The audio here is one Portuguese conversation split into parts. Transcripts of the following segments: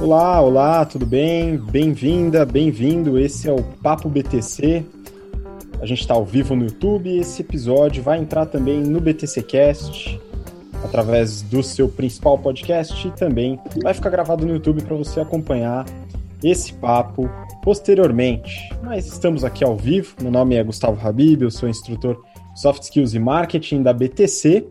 Olá, olá, tudo bem? Bem-vinda, bem-vindo. Esse é o Papo BTC. A gente está ao vivo no YouTube. Esse episódio vai entrar também no BTC Cast, através do seu principal podcast e também vai ficar gravado no YouTube para você acompanhar esse papo posteriormente. Mas estamos aqui ao vivo. Meu nome é Gustavo Habib, eu sou instrutor Soft Skills e Marketing da BTC.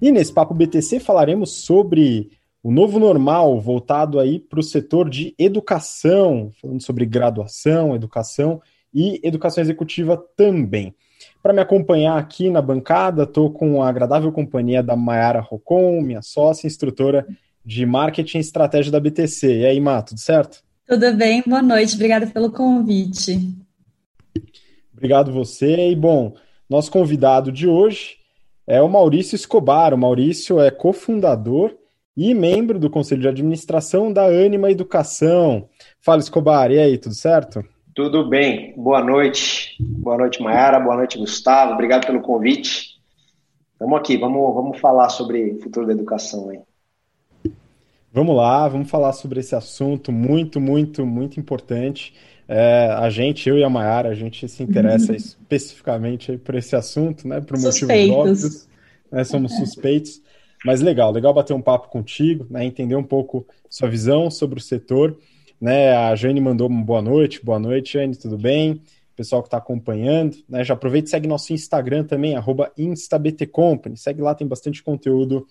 E nesse papo BTC falaremos sobre o novo normal voltado aí para o setor de educação, falando sobre graduação, educação e educação executiva também. Para me acompanhar aqui na bancada, estou com a agradável companhia da Mayara Rocon, minha sócia, instrutora de marketing e estratégia da BTC. E aí, Má, tudo certo? Tudo bem, boa noite, obrigada pelo convite. Obrigado você. E bom, nosso convidado de hoje é o Maurício Escobar. O Maurício é cofundador e membro do Conselho de Administração da Anima Educação. Fala, Escobar, e aí, tudo certo? Tudo bem, boa noite. Boa noite, Mayara, boa noite, Gustavo, obrigado pelo convite. Vamos aqui, vamos, vamos falar sobre o futuro da educação aí. Vamos lá, vamos falar sobre esse assunto muito, muito, muito importante. É, a gente, eu e a Mayara, a gente se interessa especificamente por esse assunto, né? Por motivos óbvios. Né, somos suspeitos. Mas legal, legal bater um papo contigo, né, entender um pouco sua visão sobre o setor. Né, a Jane mandou uma boa noite, boa noite, Jane, tudo bem? Pessoal que está acompanhando, né, já aproveita e segue nosso Instagram também, instabtcompany, segue lá, tem bastante conteúdo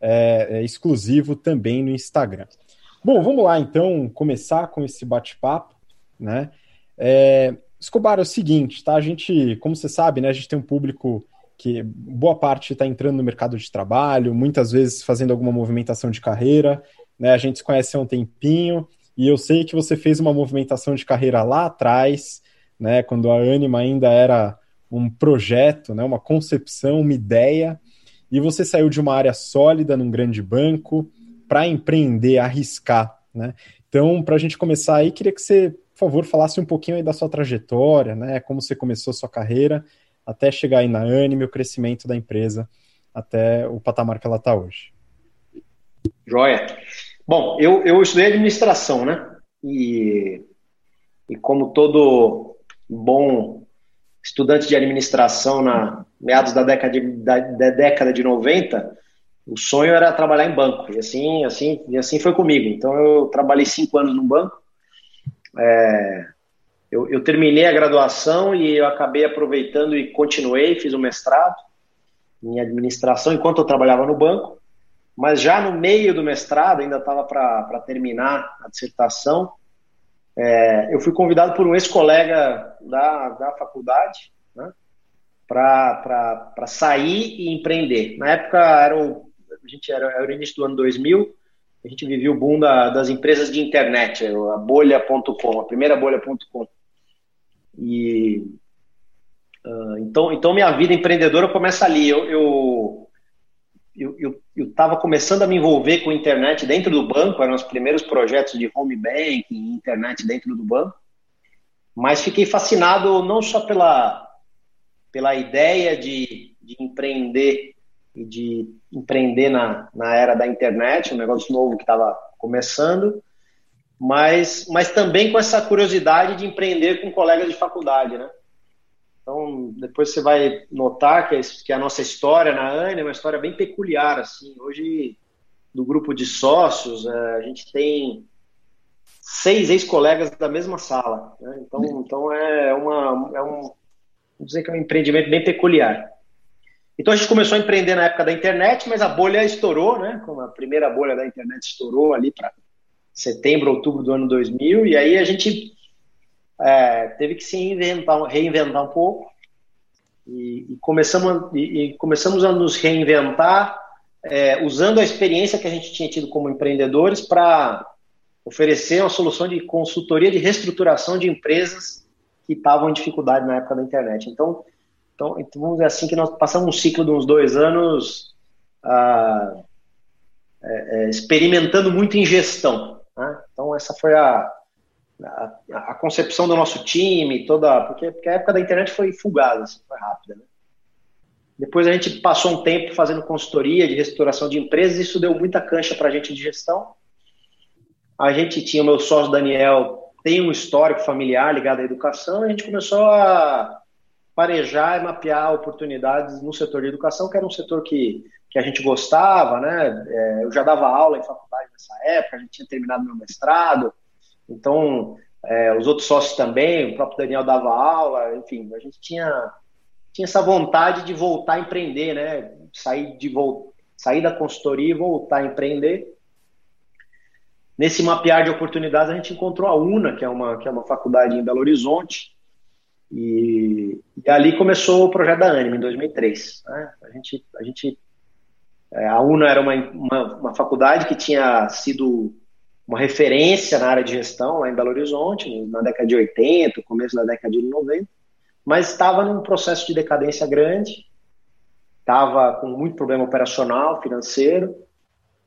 é, é, exclusivo também no Instagram. Bom, vamos lá então começar com esse bate-papo, né? É, Escobar, é o seguinte, tá? A gente, como você sabe, né, a gente tem um público que boa parte está entrando no mercado de trabalho, muitas vezes fazendo alguma movimentação de carreira, né? A gente se conhece há um tempinho e eu sei que você fez uma movimentação de carreira lá atrás, né? Quando a Anima ainda era um projeto, né? Uma concepção, uma ideia, e você saiu de uma área sólida num grande banco para empreender, arriscar, né? Então, para a gente começar aí, queria que você, por favor, falasse um pouquinho aí da sua trajetória, né? Como você começou a sua carreira até chegar aí na Anime, o crescimento da empresa até o patamar que ela está hoje. Joia. Bom, eu, eu estudei administração, né? E, e como todo bom estudante de administração na meados da década de, da, da, década de 90, o sonho era trabalhar em banco. E assim, assim, e assim foi comigo. Então eu trabalhei cinco anos no banco. É, eu, eu, terminei a graduação e eu acabei aproveitando e continuei, fiz o um mestrado em administração enquanto eu trabalhava no banco, mas já no meio do mestrado, ainda estava para terminar a dissertação, é, eu fui convidado por um ex-colega da, da faculdade né, para sair e empreender. Na época era o, a gente era, era o início do ano 2000, a gente vivia o boom da, das empresas de internet, a bolha.com, a primeira bolha.com. E uh, então, então minha vida empreendedora começa ali. Eu eu eu estava começando a me envolver com internet dentro do banco, eram os primeiros projetos de home banking, internet dentro do banco. Mas fiquei fascinado não só pela pela ideia de, de empreender e de empreender na, na era da internet, um negócio novo que estava começando, mas, mas também com essa curiosidade de empreender com colegas de faculdade, né? Então, depois você vai notar que, que a nossa história na ANE é uma história bem peculiar, assim. Hoje, do grupo de sócios, é, a gente tem seis ex-colegas da mesma sala. Né? Então, então é, uma, é um, dizer que é um empreendimento bem peculiar. Então a gente começou a empreender na época da internet, mas a bolha estourou, né? Como a primeira bolha da internet estourou ali para setembro, outubro do ano 2000, e aí a gente é, teve que se reinventar, reinventar um pouco e, e começamos, e, e, começamos a nos reinventar é, usando a experiência que a gente tinha tido como empreendedores para oferecer uma solução de consultoria de reestruturação de empresas que estavam em dificuldade na época da internet. Então, então, então vamos dizer assim que nós passamos um ciclo de uns dois anos ah, é, é experimentando muito em gestão. Né? Então, essa foi a, a, a, concepção do nosso time, toda. Porque, porque a época da internet foi fugaz, assim, foi rápida. Né? Depois a gente passou um tempo fazendo consultoria de restauração de empresas, isso deu muita cancha para a gente de gestão. A gente tinha, o meu sócio Daniel tem um histórico familiar ligado à educação, a gente começou a parejar e mapear oportunidades no setor de educação, que era um setor que, que a gente gostava, né? É, eu já dava aula em faculdade nessa época, a gente tinha terminado meu mestrado, então é, os outros sócios também, o próprio Daniel dava aula, enfim, a gente tinha, tinha essa vontade de voltar a empreender, né? Sair, de, sair da consultoria e voltar a empreender. Nesse mapear de oportunidades, a gente encontrou a UNA, que é uma, que é uma faculdade em Belo Horizonte, e, e ali começou o projeto da Anima, em 2003. Né? A gente, a gente a UNA era uma, uma, uma, faculdade que tinha sido uma referência na área de gestão lá em Belo Horizonte, na década de 80, começo da década de 90, mas estava num processo de decadência grande, estava com muito problema operacional, financeiro,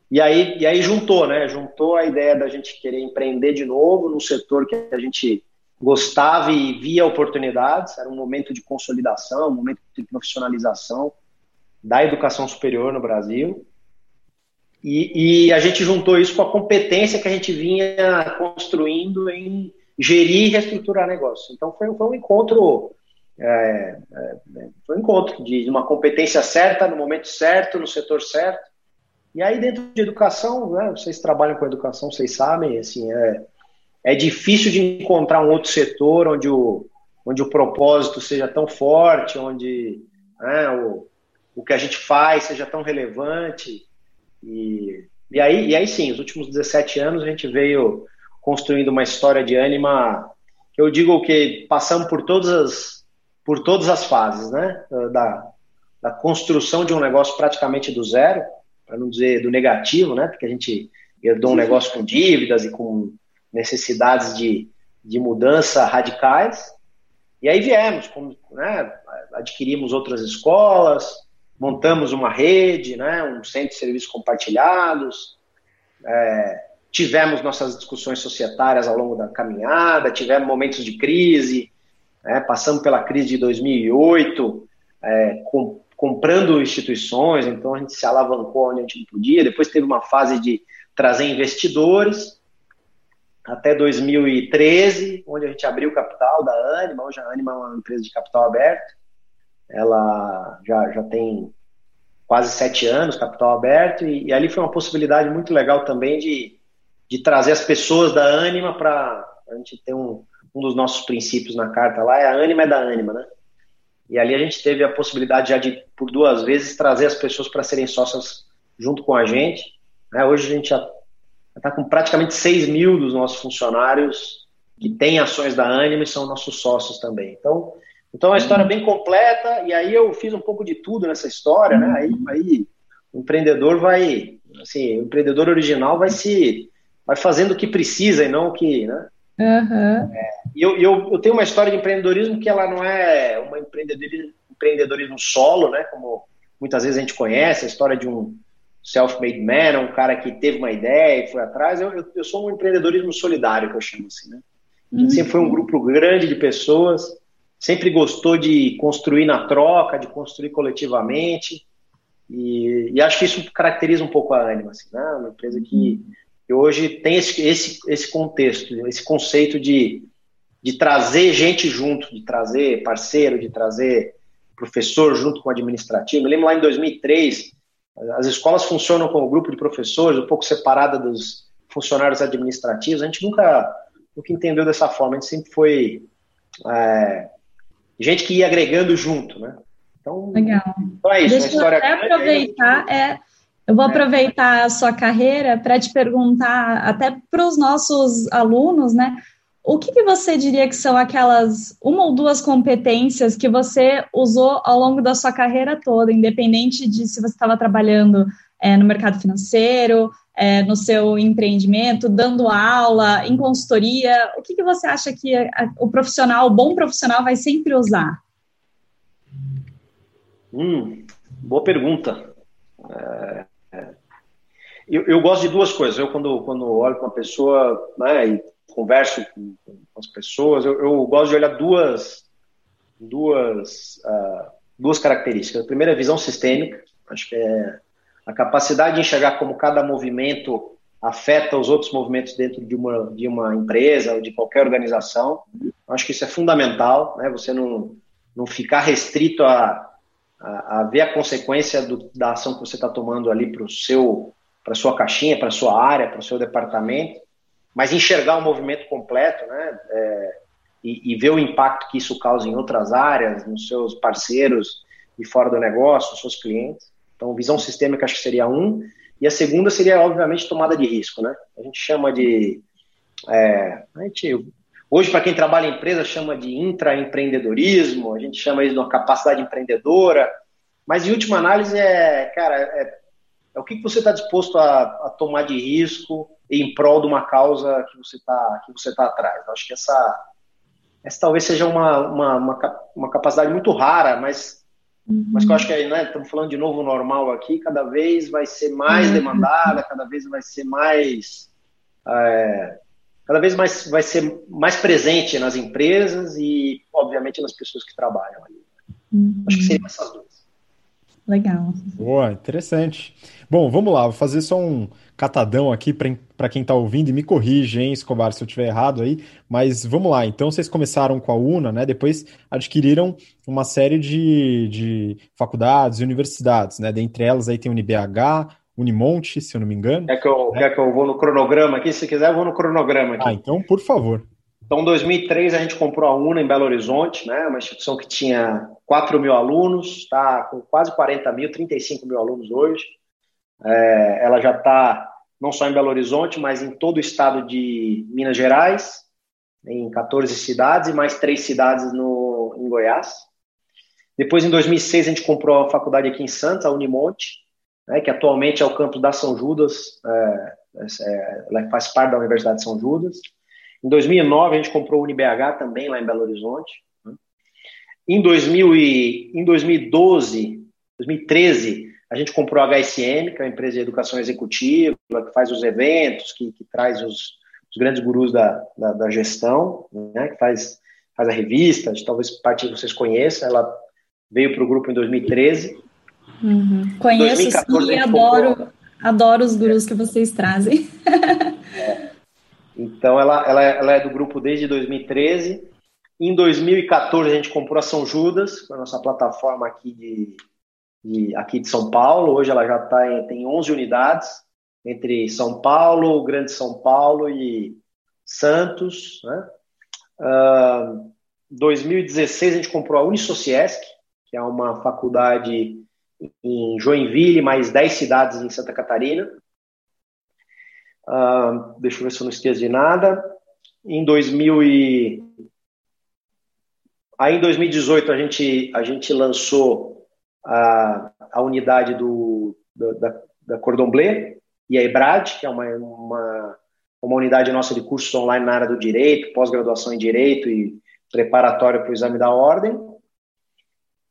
e aí, e aí juntou, né? Juntou a ideia da gente querer empreender de novo num setor que a gente gostava e via oportunidades, era um momento de consolidação, um momento de profissionalização da educação superior no Brasil. E, e, a gente juntou isso com a competência que a gente vinha construindo em gerir e reestruturar negócio. Então foi, foi um encontro, é, é, foi um encontro de uma competência certa, no momento certo, no setor certo. E aí, dentro de educação, né, vocês trabalham com educação, vocês sabem, assim, é, é difícil de encontrar um outro setor onde o, onde o propósito seja tão forte, onde né, o, o que a gente faz seja tão relevante. E, e, aí, e aí, sim, os últimos 17 anos a gente veio construindo uma história de ânima eu digo que passamos por todas as, por todas as fases, né? Da, da construção de um negócio praticamente do zero, para não dizer do negativo, né? Porque a gente herdou um negócio com dívidas e com necessidades de, de mudança radicais. E aí viemos, né? adquirimos outras escolas, montamos uma rede, né? um centro de serviços compartilhados, é, tivemos nossas discussões societárias ao longo da caminhada, tivemos momentos de crise, né? passamos pela crise de 2008, é, com, comprando instituições, então a gente se alavancou onde a gente não podia. Depois teve uma fase de trazer investidores, até 2013, onde a gente abriu o capital da Anima. Hoje a Anima é uma empresa de capital aberto. Ela já, já tem quase sete anos, capital aberto, e, e ali foi uma possibilidade muito legal também de, de trazer as pessoas da Anima para a gente ter um, um dos nossos princípios na carta lá, é a Anima é da Anima, né? E ali a gente teve a possibilidade já de, por duas vezes, trazer as pessoas para serem sócias junto com a gente. Né? Hoje a gente já está com praticamente 6 mil dos nossos funcionários que têm ações da Anima e são nossos sócios também. Então, então é uma história bem completa, e aí eu fiz um pouco de tudo nessa história, né? Aí, aí o empreendedor vai, assim, o empreendedor original vai se vai fazendo o que precisa e não o que, né? Uhum. É, e eu, eu, eu, tenho uma história de empreendedorismo que ela não é uma empreendedorismo, empreendedorismo solo, né? Como muitas vezes a gente conhece, a história de um self-made man, um cara que teve uma ideia e foi atrás. Eu, eu, eu, sou um empreendedorismo solidário, que eu chamo assim, né? A gente uhum. sempre foi um grupo grande de pessoas, sempre gostou de construir na troca, de construir coletivamente. E, e acho que isso caracteriza um pouco a Anima, assim, né? Uma empresa que que hoje tem esse, esse, esse contexto, esse conceito de, de trazer gente junto, de trazer parceiro, de trazer professor junto com o administrativo. Eu lembro lá em 2003, as escolas funcionam como grupo de professores, um pouco separada dos funcionários administrativos. A gente nunca, nunca entendeu dessa forma, a gente sempre foi é, gente que ia agregando junto, né? Então, Legal. Então é isso, Deixa eu até aproveitar, é, eu vou aproveitar a sua carreira para te perguntar, até para os nossos alunos, né? O que, que, você diria que são aquelas uma ou duas competências que você usou ao longo da sua carreira toda, independente de se você estava trabalhando é, no mercado financeiro, é, no seu empreendimento, dando aula, em consultoria? O que, que você acha que a, o profissional, o bom profissional, vai sempre usar? Hum, boa pergunta. É, eu, eu, gosto de duas coisas. Eu, quando, quando olho para uma pessoa né, e converso com, com as pessoas, eu, eu, gosto de olhar duas, duas, uh, duas características. A primeira é a visão sistêmica. Acho que é a capacidade de enxergar como cada movimento afeta os outros movimentos dentro de uma, de uma empresa ou de qualquer organização. Acho que isso é fundamental, né? Você não, não ficar restrito a, a, a ver a consequência do, da ação que você está tomando ali para o seu para sua caixinha, para sua área, para o seu departamento, mas enxergar o movimento completo, né? É, e, e, ver o impacto que isso causa em outras áreas, nos seus parceiros e fora do negócio, nos seus clientes. Então, visão sistêmica acho que seria um. E a segunda seria, obviamente, tomada de risco, né? A gente chama de. É, a gente, hoje, para quem trabalha em empresa, chama de intraempreendedorismo, a gente chama isso de uma capacidade empreendedora. Mas, em última análise, é, cara, é, é o que, você está disposto a, a, tomar de risco em prol de uma causa que você está que você tá atrás. Eu acho que essa, essa talvez seja uma, uma, uma, uma capacidade muito rara, mas Uhum. Mas que eu acho que né, estamos falando de novo normal aqui, cada vez vai ser mais uhum. demandada, cada vez vai ser mais. É, cada vez mais vai ser mais presente nas empresas e, obviamente, nas pessoas que trabalham ali. Uhum. Acho que seriam essas duas. Legal. Boa, interessante. Bom, vamos lá, vou fazer só um catadão aqui para quem está ouvindo e me corrige, hein, Escobar, se eu estiver errado aí. Mas vamos lá, então vocês começaram com a UNA, né? Depois adquiriram uma série de, de faculdades e universidades, né? Dentre elas aí tem o UniBH, Unimonte, se eu não me engano. Quer que eu, né? quer que eu vou no cronograma aqui? Se quiser, eu vou no cronograma aqui. Ah, então, por favor. Então, em 2003, a gente comprou a UNA em Belo Horizonte, né? uma instituição que tinha 4 mil alunos, está com quase 40 mil, 35 mil alunos hoje. É, ela já está não só em Belo Horizonte, mas em todo o estado de Minas Gerais, em 14 cidades e mais três cidades no, em Goiás. Depois, em 2006, a gente comprou a faculdade aqui em Santos, a Unimonte, né, que atualmente é o campus da São Judas, é, é, ela faz parte da Universidade de São Judas. Em 2009, a gente comprou o UniBH também, lá em Belo Horizonte. Né? Em, 2000 e, em 2012, 2013, a gente comprou a HSM, que é uma empresa de educação executiva, que faz os eventos, que, que traz os, os, grandes gurus da, da, da gestão, né? que faz, faz a revista, talvez parte de vocês conheçam. Ela veio para o grupo em 2013. Uhum. Conheço 2014, sim, adoro, comprou... adoro os gurus que vocês trazem. é. Então, ela, ela, ela é do grupo desde 2013. Em 2014, a gente comprou a São Judas, a nossa plataforma aqui de, de, aqui de São Paulo. Hoje ela já tá em, tem 11 unidades, entre São Paulo, Grande São Paulo e Santos. Né? Uh, 2016, a gente comprou a Unisociesc, que é uma faculdade em Joinville, mais 10 cidades em Santa Catarina. Uh, deixa eu ver se eu não esqueço de nada. Em 2000 e... Aí em 2018 a gente, a gente lançou a, a unidade do, da, da Cordon Bleu e a EBRAD, que é uma, uma, uma unidade nossa de cursos online na área do direito, pós-graduação em direito e preparatório para o exame da ordem.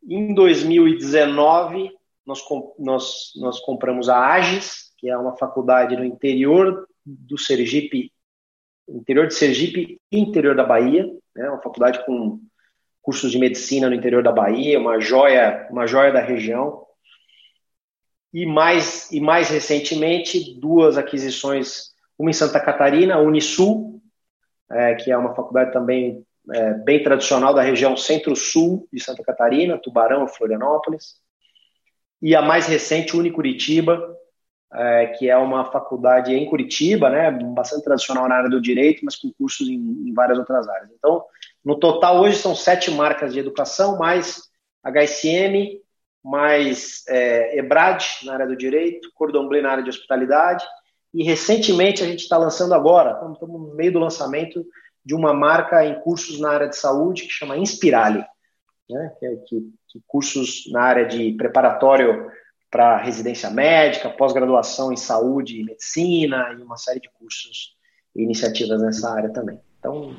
Em 2019, nós, nós, nós compramos a AGES, que é uma faculdade no interior do Sergipe, interior de Sergipe e interior da Bahia, né? uma faculdade com cursos de medicina no interior da Bahia, uma joia, uma joia da região. E mais, e mais recentemente, duas aquisições, uma em Santa Catarina, a Unisul, é, que é uma faculdade também é, bem tradicional da região centro-sul de Santa Catarina, Tubarão Florianópolis. E a mais recente, Unicuritiba, é, que é uma faculdade em Curitiba, né, bastante tradicional na área do direito, mas com cursos em, em várias outras áreas. Então, no total, hoje são sete marcas de educação, mais HSM, mais é, EBRAD na área do direito, Cordon Bleu na área de hospitalidade, e recentemente a gente está lançando agora, estamos no meio do lançamento de uma marca em cursos na área de saúde que chama Inspirale, né, que, é, que, que cursos na área de preparatório para residência médica, pós-graduação em saúde e medicina e uma série de cursos e iniciativas nessa área também. Então,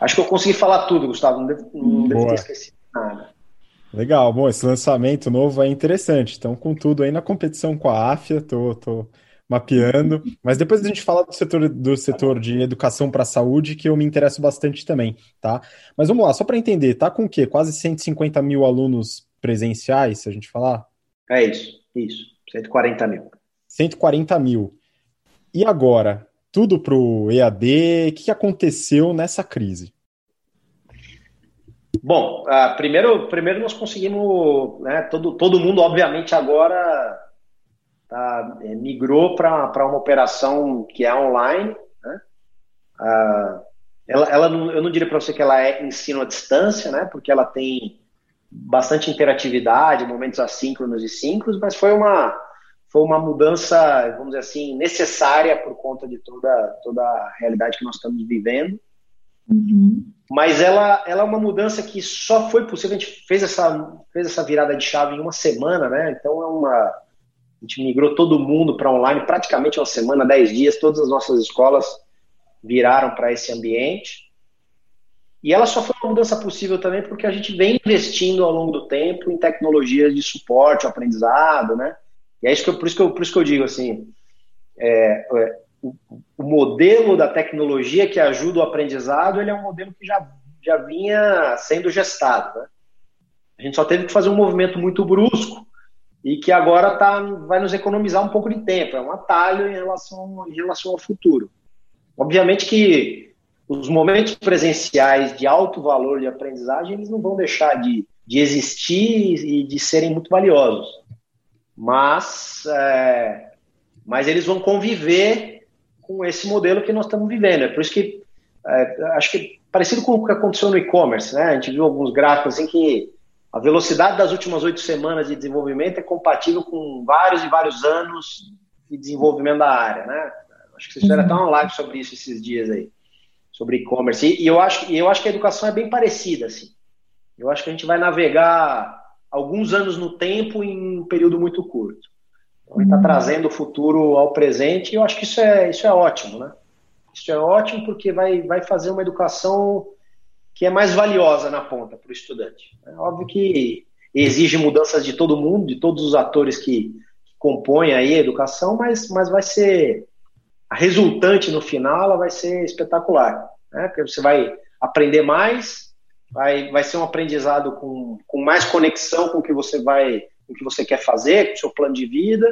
acho que eu consegui falar tudo, Gustavo, não devo, não devo ter esquecido nada. Legal, bom, esse lançamento novo é interessante. Então, com tudo aí na competição com a AFIA, tô, tô mapeando. Mas depois a gente fala do setor, do setor de educação para a saúde, que eu me interesso bastante também, tá? Mas vamos lá, só para entender, tá com o quê? Quase 150 mil alunos presenciais, se a gente falar? É isso, isso. 140 mil. 140 mil. E agora? Tudo para o EAD? O que aconteceu nessa crise? Bom, uh, primeiro, primeiro nós conseguimos, né, todo, todo mundo, obviamente, agora tá, é, migrou para uma operação que é online. Né? Uh, ela, ela, eu não diria para você que ela é ensino à distância, né, porque ela tem bastante interatividade, momentos assíncronos e síncronos, mas foi uma, foi uma mudança, vamos dizer assim, necessária por conta de toda, toda a realidade que nós estamos vivendo. Uhum. Mas ela, ela é uma mudança que só foi possível, a gente fez essa, fez essa virada de chave em uma semana, né? Então é uma. A gente migrou todo mundo para online praticamente uma semana, dez dias, todas as nossas escolas viraram para esse ambiente. E ela só foi uma mudança possível também porque a gente vem investindo ao longo do tempo em tecnologias de suporte ao aprendizado, né? E é isso que eu, por, isso que eu, por isso que eu digo assim, é, é, o, o, modelo da tecnologia que ajuda o aprendizado, ele é um modelo que já, já vinha sendo gestado, né? A gente só teve que fazer um movimento muito brusco e que agora tá, vai nos economizar um pouco de tempo, é um atalho em relação, em relação ao futuro. Obviamente que os momentos presenciais de alto valor de aprendizagem, eles não vão deixar de, de existir e de serem muito valiosos. Mas, é, mas eles vão conviver com esse modelo que nós estamos vivendo. É por isso que é, acho que parecido com o que aconteceu no e-commerce, né? A gente viu alguns gráficos em que a velocidade das últimas oito semanas de desenvolvimento é compatível com vários e vários anos de desenvolvimento da área, né? Acho que vocês fizeram até uma live sobre isso esses dias aí sobre e-commerce. E, e, eu acho, e eu acho que a educação é bem parecida, assim. Eu acho que a gente vai navegar alguns anos no tempo em um período muito curto. Então, gente está uhum. trazendo o futuro ao presente e eu acho que isso é, isso é ótimo, né? Isso é ótimo porque vai, vai fazer uma educação que é mais valiosa na ponta para o estudante. É óbvio que exige mudanças de todo mundo, de todos os atores que, que compõem aí a educação, mas, mas vai ser a resultante no final ela vai ser espetacular, né? Porque você vai aprender mais, vai, vai ser um aprendizado com, com mais conexão com o que você vai, com o que você quer fazer, com o seu plano de vida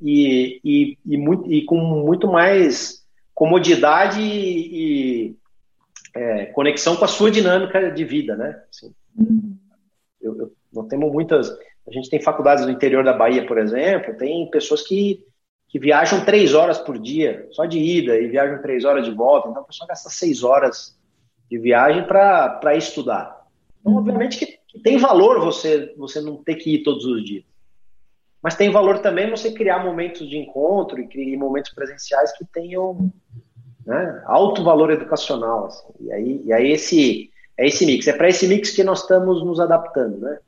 e, e, e, muito, e com muito mais comodidade e, e é, conexão com a sua dinâmica de vida, né? Assim, uhum. eu, eu, nós temos muitas, a gente tem faculdades no interior da Bahia, por exemplo, tem pessoas que que viajam três horas por dia, só de ida, e viajam três horas de volta. Então, a pessoa gasta seis horas de viagem para estudar. Então, obviamente que, que, tem valor você, você não ter que ir todos os dias. Mas tem valor também você criar momentos de encontro e criar momentos presenciais que tenham né, alto valor educacional. Assim. E aí, e aí esse, é esse mix. É para esse mix que nós estamos nos adaptando, né?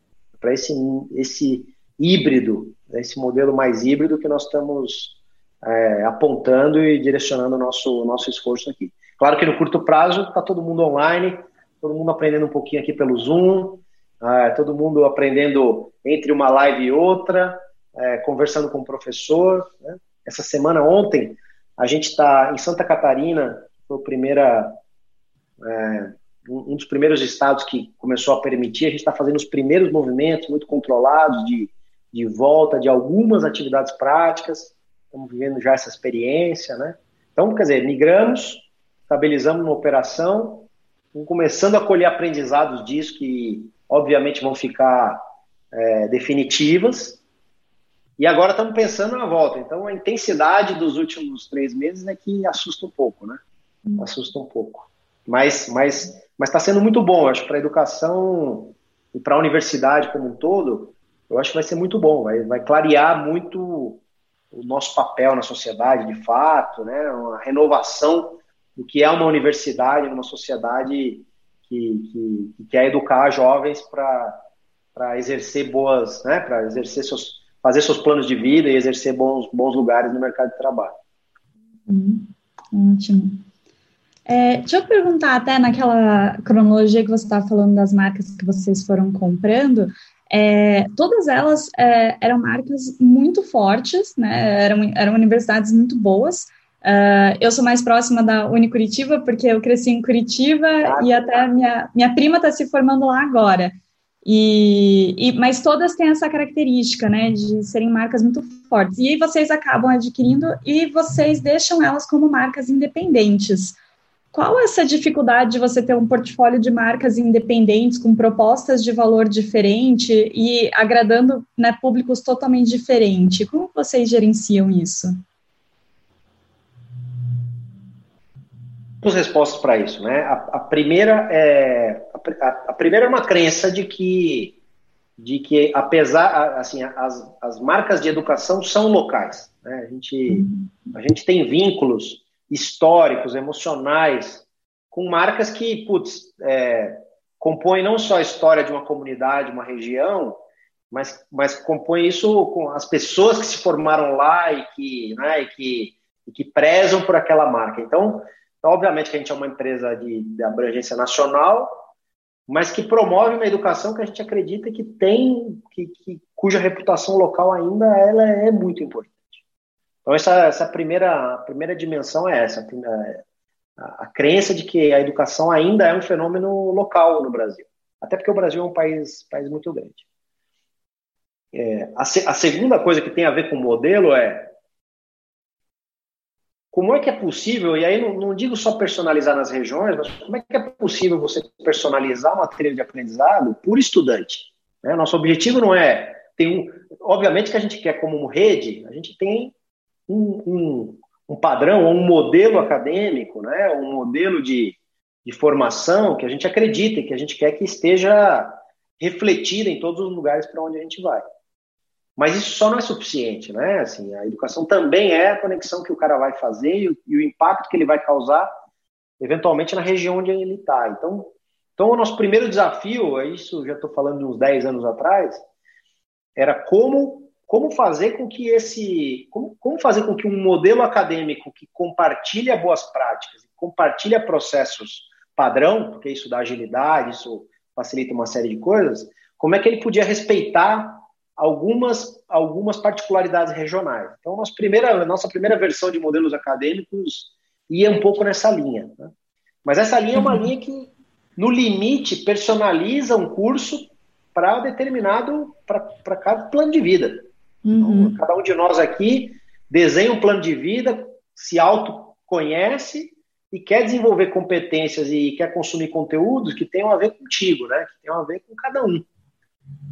Para esse, esse híbrido é esse modelo mais híbrido que nós estamos é, apontando e direcionando o nosso, nosso esforço aqui. Claro que no curto prazo está todo mundo online, todo mundo aprendendo um pouquinho aqui pelo Zoom, é, todo mundo aprendendo entre uma live e outra, é, conversando com o professor. Né? Essa semana, ontem, a gente está em Santa Catarina, foi primeira, é, um dos primeiros estados que começou a permitir, a gente está fazendo os primeiros movimentos muito controlados de de volta de algumas atividades práticas, estamos vivendo já essa experiência, né? Então, quer dizer, migramos, estabilizamos uma operação, começando a colher aprendizados disso que, obviamente, vão ficar é, definitivas, e agora estamos pensando na volta. Então, a intensidade dos últimos três meses é que assusta um pouco, né? Hum. Assusta um pouco. Mas mas mas está sendo muito bom, acho, para a educação e para a universidade como um todo, eu acho que vai ser muito bom, vai, vai clarear muito o nosso papel na sociedade, de fato, né? Uma renovação do que é uma universidade, uma sociedade que, que, que quer educar jovens para exercer boas, né? Para exercer seus, fazer seus planos de vida e exercer bons, bons lugares no mercado de trabalho. Hum, ótimo. É, deixa eu perguntar, até naquela cronologia que você estava falando das marcas que vocês foram comprando, é, todas elas é, eram marcas muito fortes, né? Eram, eram universidades muito boas. Uh, eu sou mais próxima da Unicuritiba, porque eu cresci em Curitiba ah, e até minha, minha prima está se formando lá agora. E, e, mas todas têm essa característica, né, de serem marcas muito fortes. E aí vocês acabam adquirindo e vocês deixam elas como marcas independentes. Qual é essa dificuldade de você ter um portfólio de marcas independentes com propostas de valor diferente e agradando né, públicos totalmente diferentes? Como vocês gerenciam isso? Duas respostas para isso, né? A, a primeira é a, a, primeira é uma crença de que de que apesar assim as, as marcas de educação são locais, né? A gente a gente tem vínculos históricos, emocionais, com marcas que, putz, é, compõem não só a história de uma comunidade, uma região, mas, mas compõem isso com as pessoas que se formaram lá e que, né, e que, e que prezam por aquela marca. Então, então, obviamente que a gente é uma empresa de, de abrangência nacional, mas que promove uma educação que a gente acredita que tem, que, que, cuja reputação local ainda ela é muito importante. Então, essa, essa primeira, primeira dimensão é essa, a, a, crença de que a educação ainda é um fenômeno local no Brasil. Até porque o Brasil é um país, país muito grande. É, a, a segunda coisa que tem a ver com o modelo é como é que é possível, e aí não, não, digo só personalizar nas regiões, mas como é que é possível você personalizar uma trilha de aprendizado por estudante? Né? Nosso objetivo não é ter um. Obviamente que a gente quer, como rede, a gente tem um, um, um padrão, um modelo acadêmico, né, um modelo de, de formação que a gente acredita e que a gente quer que esteja refletido em todos os lugares para onde a gente vai. Mas isso só não é suficiente, né? Assim, a educação também é a conexão que o cara vai fazer e o, e o impacto que ele vai causar, eventualmente, na região onde ele está. Então, então, o nosso primeiro desafio, é isso já estou falando de uns 10 anos atrás, era como como fazer com que esse como, como fazer com que um modelo acadêmico que compartilha boas práticas, compartilha processos padrão, porque isso dá agilidade, isso facilita uma série de coisas, como é que ele podia respeitar algumas algumas particularidades regionais. Então, nossa primeira nossa primeira versão de modelos acadêmicos ia um pouco nessa linha. Né? Mas essa linha é uma linha que, no limite, personaliza um curso para determinado para cada plano de vida. Uhum. Então, cada um de nós aqui desenha um plano de vida, se autoconhece e quer desenvolver competências e quer consumir conteúdos que tenham a ver contigo, né? Que tenham a ver com cada um.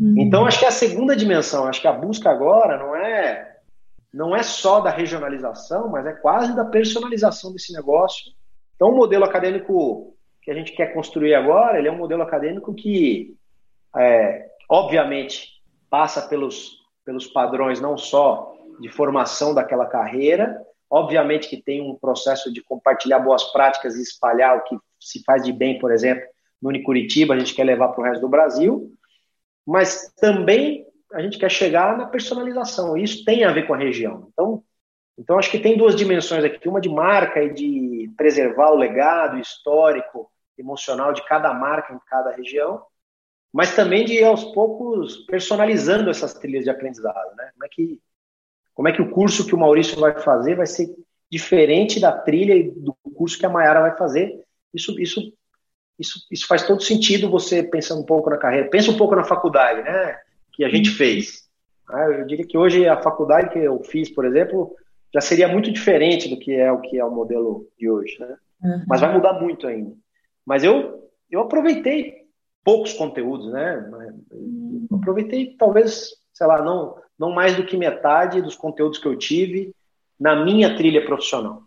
Uhum. Então, acho que é a segunda dimensão, acho que a busca agora não é não é só da regionalização, mas é quase da personalização desse negócio. Então, o modelo acadêmico que a gente quer construir agora, ele é um modelo acadêmico que, é, obviamente, passa pelos pelos padrões não só de formação daquela carreira, obviamente que tem um processo de compartilhar boas práticas e espalhar o que se faz de bem, por exemplo, no Unicuritiba, a gente quer levar para o resto do Brasil, mas também a gente quer chegar na personalização, isso tem a ver com a região. Então, então acho que tem duas dimensões aqui, uma de marca e de preservar o legado histórico, emocional de cada marca em cada região, mas também de aos poucos personalizando essas trilhas de aprendizado, né? Como é que como é que o curso que o Maurício vai fazer vai ser diferente da trilha e do curso que a Mayara vai fazer? Isso isso isso, isso faz todo sentido você pensando um pouco na carreira. Pensa um pouco na faculdade, né? Que a gente uhum. fez. Ah, eu diria que hoje a faculdade que eu fiz, por exemplo, já seria muito diferente do que é o que é o modelo de hoje, né? Uhum. Mas vai mudar muito ainda. Mas eu eu aproveitei poucos conteúdos, né? Aproveitei talvez, sei lá, não, não mais do que metade dos conteúdos que eu tive na minha trilha profissional.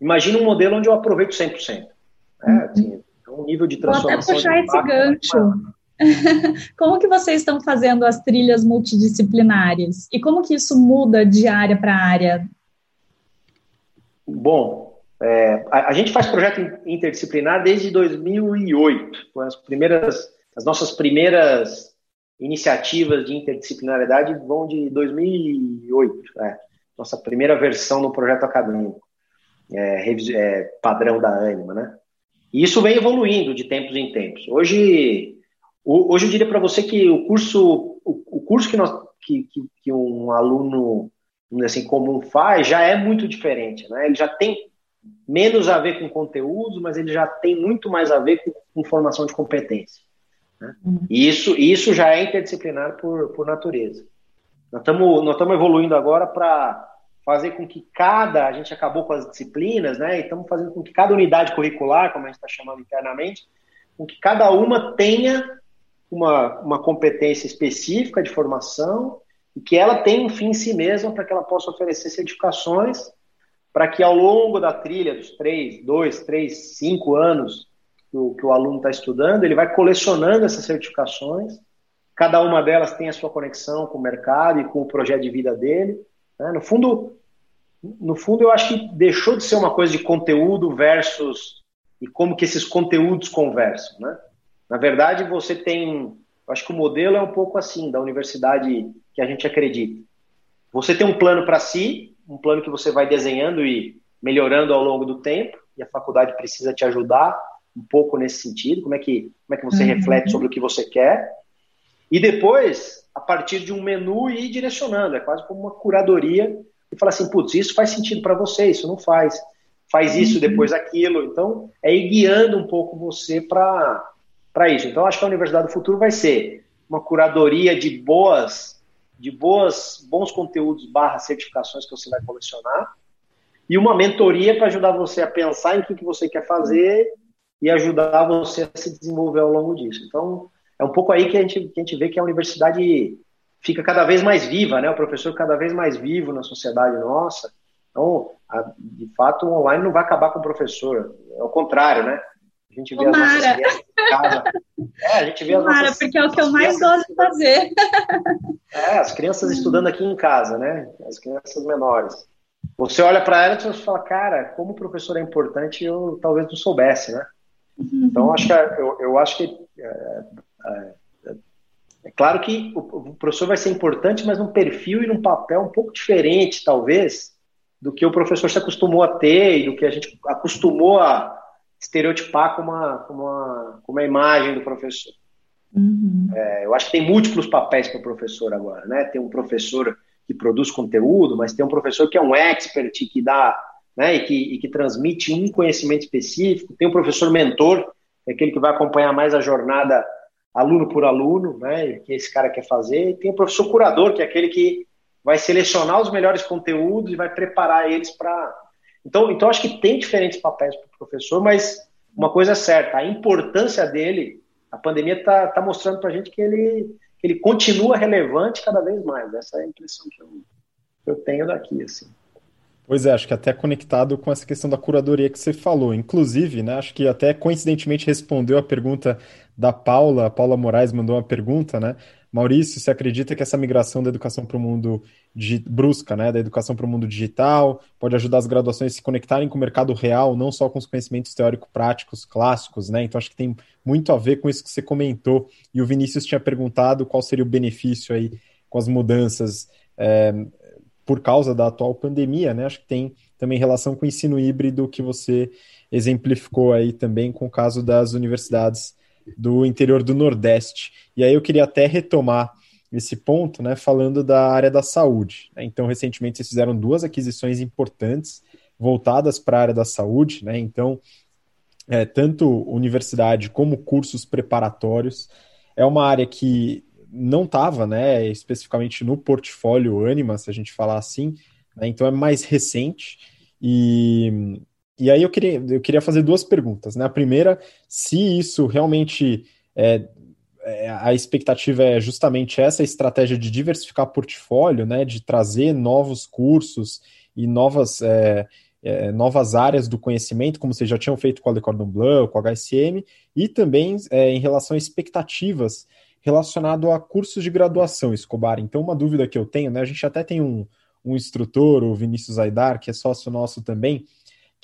Imagina um modelo onde eu aproveito 100%. Né? Assim, nível de transformação. Vou até puxar esse gancho. como que vocês estão fazendo as trilhas multidisciplinares? E como que isso muda de área para área? Bom, é, a, a, gente faz projeto interdisciplinar desde 2008. As primeiras, as nossas primeiras iniciativas de interdisciplinaridade vão de 2008. É, nossa primeira versão no projeto acadêmico, é, é, padrão da Anima, né? E isso vem evoluindo de tempos em tempos. Hoje, hoje eu diria para você que o curso, o, curso que, nós, que, que, que um aluno assim comum faz já é muito diferente, né? Ele já tem menos a ver com conteúdo, mas ele já tem muito mais a ver com, com formação de competência. Né? Uhum. E isso, isso já é interdisciplinar por, por natureza. Nós estamos nós evoluindo agora para fazer com que cada, a gente acabou com as disciplinas, né? E estamos fazendo com que cada unidade curricular, como a gente está chamando internamente, com que cada uma tenha uma, uma competência específica de formação e que ela tenha um fim em si mesma para que ela possa oferecer certificações para que ao longo da trilha dos três, dois, três, cinco anos que o, que o aluno está estudando, ele vai colecionando essas certificações, cada uma delas tem a sua conexão com o mercado e com o projeto de vida dele. Né? No fundo, no fundo, eu acho que deixou de ser uma coisa de conteúdo versus e como que esses conteúdos conversam, né? Na verdade, você tem, eu acho que o modelo é um pouco assim da universidade que a gente acredita. Você tem um plano para si, um plano que você vai desenhando e melhorando ao longo do tempo, e a faculdade precisa te ajudar um pouco nesse sentido, como é que, como é que você uhum. reflete sobre o que você quer. E depois, a partir de um menu, ir direcionando, é quase como uma curadoria, e falar assim, putz, isso faz sentido para você, isso não faz. Faz isso, uhum. depois aquilo. Então, é ir guiando um pouco você para para isso. Então, acho que a Universidade do Futuro vai ser uma curadoria de boas, de boas, bons conteúdos barra certificações que você vai colecionar e uma mentoria para ajudar você a pensar em o que, que você quer fazer e ajudar você a se desenvolver ao longo disso. Então, é um pouco aí que a gente, que a gente vê que a universidade fica cada vez mais viva, né? O professor cada vez mais vivo na sociedade nossa. Então, a, de fato, o online não vai acabar com o professor, é o contrário, né? A gente vê Tomara. as nossas crianças em casa. É, a gente vê Tomara, as nossas, porque é o que eu mais gosto de fazer. É, as crianças estudando aqui em casa, né? As crianças menores. Você olha para elas e fala, cara, como o professor é importante, eu talvez não soubesse, né? Uhum. Então, acho que, eu, eu acho que é, é, é, claro que o, professor vai ser importante, mas num perfil e num papel um pouco diferente, talvez, do que o professor se acostumou a ter e do que a gente acostumou a, estereotipar com uma, com uma, uma imagem do professor. Uhum. É, eu acho que tem múltiplos papéis para o professor agora, né? Tem um professor que produz conteúdo, mas tem um professor que é um expert que dá, né? E que, e que transmite um conhecimento específico. Tem um professor mentor, é aquele que vai acompanhar mais a jornada aluno por aluno, né? Que esse cara quer fazer. E tem o professor curador, que é aquele que vai selecionar os melhores conteúdos e vai preparar eles para então, então acho que tem diferentes papéis para o professor, mas uma coisa é certa, a importância dele, a pandemia está tá mostrando para a gente que ele, que ele continua relevante cada vez mais. Essa é a impressão que eu, que eu tenho daqui, assim. Pois é, acho que até conectado com essa questão da curadoria que você falou. Inclusive, né, acho que até coincidentemente respondeu a pergunta da Paula. A Paula Moraes mandou uma pergunta, né? Maurício, você acredita que essa migração da educação para o mundo brusca, né, da educação para o mundo digital, pode ajudar as graduações a se conectarem com o mercado real, não só com os conhecimentos teórico-práticos clássicos, né? Então acho que tem muito a ver com isso que você comentou. E o Vinícius tinha perguntado qual seria o benefício aí com as mudanças é, por causa da atual pandemia, né? Acho que tem também relação com o ensino híbrido que você exemplificou aí também com o caso das universidades do interior do Nordeste. E aí eu queria até retomar esse ponto, né, falando da área da saúde. Né? Então, recentemente vocês fizeram duas aquisições importantes voltadas para a área da saúde, né? Então, é, tanto universidade como cursos preparatórios. É uma área que não estava, né, especificamente no portfólio Anima, se a gente falar assim, né? então é mais recente. E, e aí eu queria, eu queria fazer duas perguntas. Né? A primeira, se isso realmente é, é, a expectativa é justamente essa estratégia de diversificar portfólio, né? de trazer novos cursos e novas, é, é, novas áreas do conhecimento, como vocês já tinham feito com a Le Cordon Bleu, com a HSM, e também é, em relação a expectativas relacionado a cursos de graduação, Escobar. Então, uma dúvida que eu tenho, né? A gente até tem um, um instrutor, o Vinícius Aidar, que é sócio nosso também,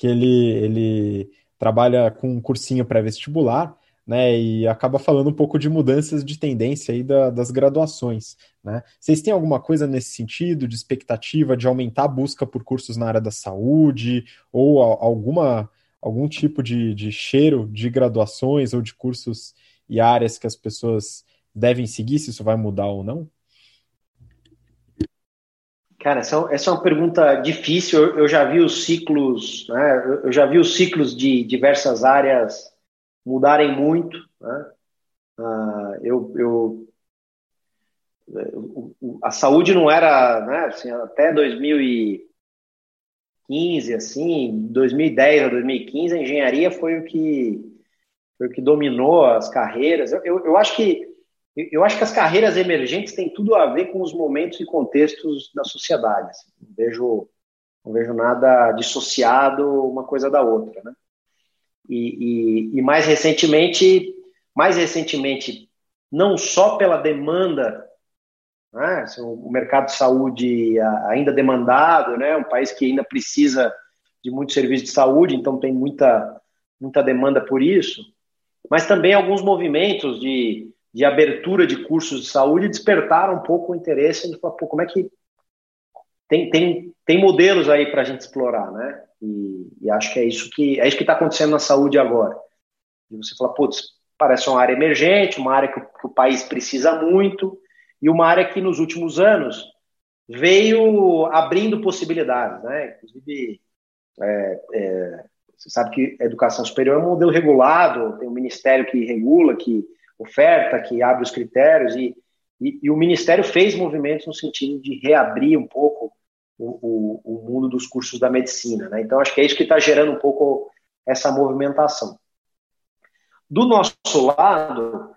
que ele, ele trabalha com um cursinho pré-vestibular, né, e acaba falando um pouco de mudanças de tendência aí da, das graduações, né? Vocês têm alguma coisa nesse sentido, de expectativa de aumentar a busca por cursos na área da saúde, ou a, alguma, algum tipo de, de cheiro de graduações ou de cursos e áreas que as pessoas devem seguir, se isso vai mudar ou não? Cara, essa, é essa é uma pergunta difícil. Eu, eu, já vi os ciclos, né? Eu já vi os ciclos de diversas áreas mudarem muito. Né? Uh, eu, eu a saúde não era, né, assim, até 2015, assim, 2010 a 2015, a engenharia foi o que foi o que dominou as carreiras. Eu, eu, eu acho que eu acho que as carreiras emergentes têm tudo a ver com os momentos e contextos da sociedade. Assim. Não vejo não vejo nada dissociado uma coisa da outra, né? E, e, e mais recentemente, mais recentemente, não só pela demanda né? o mercado de saúde ainda demandado, né? um país que ainda precisa de muito serviço de saúde, então tem muita, muita demanda por isso, mas também alguns movimentos de, de abertura de cursos de saúde despertaram um pouco o interesse de falar, pô, como é que tem, tem, tem modelos aí para a gente explorar, né? E, e, acho que é isso que é isso que está acontecendo na saúde agora. E você fala, putz, parece uma área emergente, uma área que o, que o país precisa muito, e uma área que nos últimos anos veio abrindo possibilidades, né? Inclusive, é, é, você sabe que a educação superior é um modelo regulado, tem um ministério que regula, que oferta, que abre os critérios, e, e, e o ministério fez movimentos no sentido de reabrir um pouco o, o, o mundo dos cursos da medicina, né? Então, acho que é isso que está gerando um pouco essa movimentação. Do nosso lado,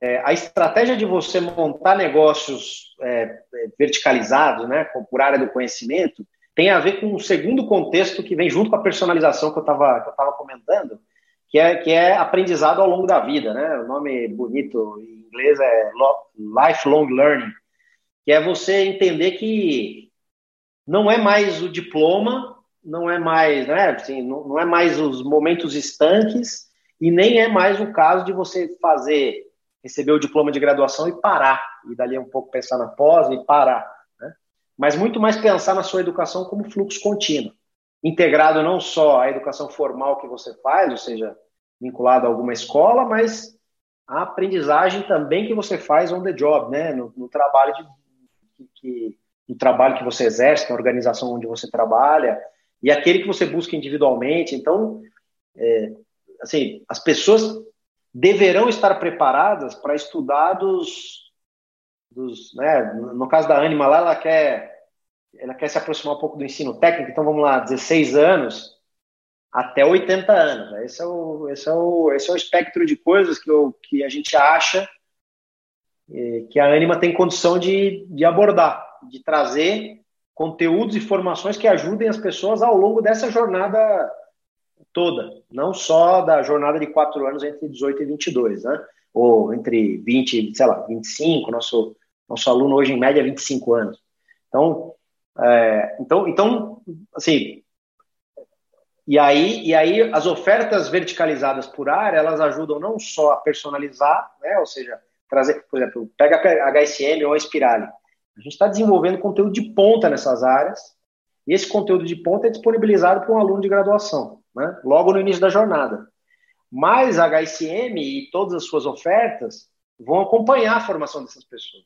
é, a estratégia de você montar negócios é, verticalizados, né, por área do conhecimento, tem a ver com um segundo contexto que vem junto com a personalização que eu estava comentando, que é, que é aprendizado ao longo da vida. Né? O nome bonito em inglês é lifelong learning, que é você entender que não é mais o diploma, não é mais, né, assim, não, não é mais os momentos estanques e nem é mais o caso de você fazer receber o diploma de graduação e parar, e dali um pouco pensar na pós e parar. Né? Mas muito mais pensar na sua educação como fluxo contínuo, integrado não só à educação formal que você faz, ou seja, vinculado a alguma escola, mas a aprendizagem também que você faz on the job, né? no, no trabalho de, que, no trabalho que você exerce, na organização onde você trabalha, e aquele que você busca individualmente. Então, é, assim, as pessoas deverão estar preparadas para estudar dos, dos né, no caso da Anima lá, ela quer, ela quer se aproximar um pouco do ensino técnico, então vamos lá, 16 anos até 80 anos. Esse é o, esse é o, esse é o espectro de coisas que, eu, que a gente acha eh, que a Anima tem condição de, de abordar, de trazer conteúdos e formações que ajudem as pessoas ao longo dessa jornada toda, não só da jornada de quatro anos entre 18 e 22, né? Ou entre 20, sei lá, 25, nosso, nosso aluno hoje em média 25 anos. Então, é, então, então, assim, e aí, e aí as ofertas verticalizadas por área, elas ajudam não só a personalizar, né? Ou seja, trazer, por exemplo, pega a HSM ou a Spirale. A gente está desenvolvendo conteúdo de ponta nessas áreas, e esse conteúdo de ponta é disponibilizado para um aluno de graduação né? logo no início da jornada. Mas a HSM e todas as suas ofertas vão acompanhar a formação dessas pessoas.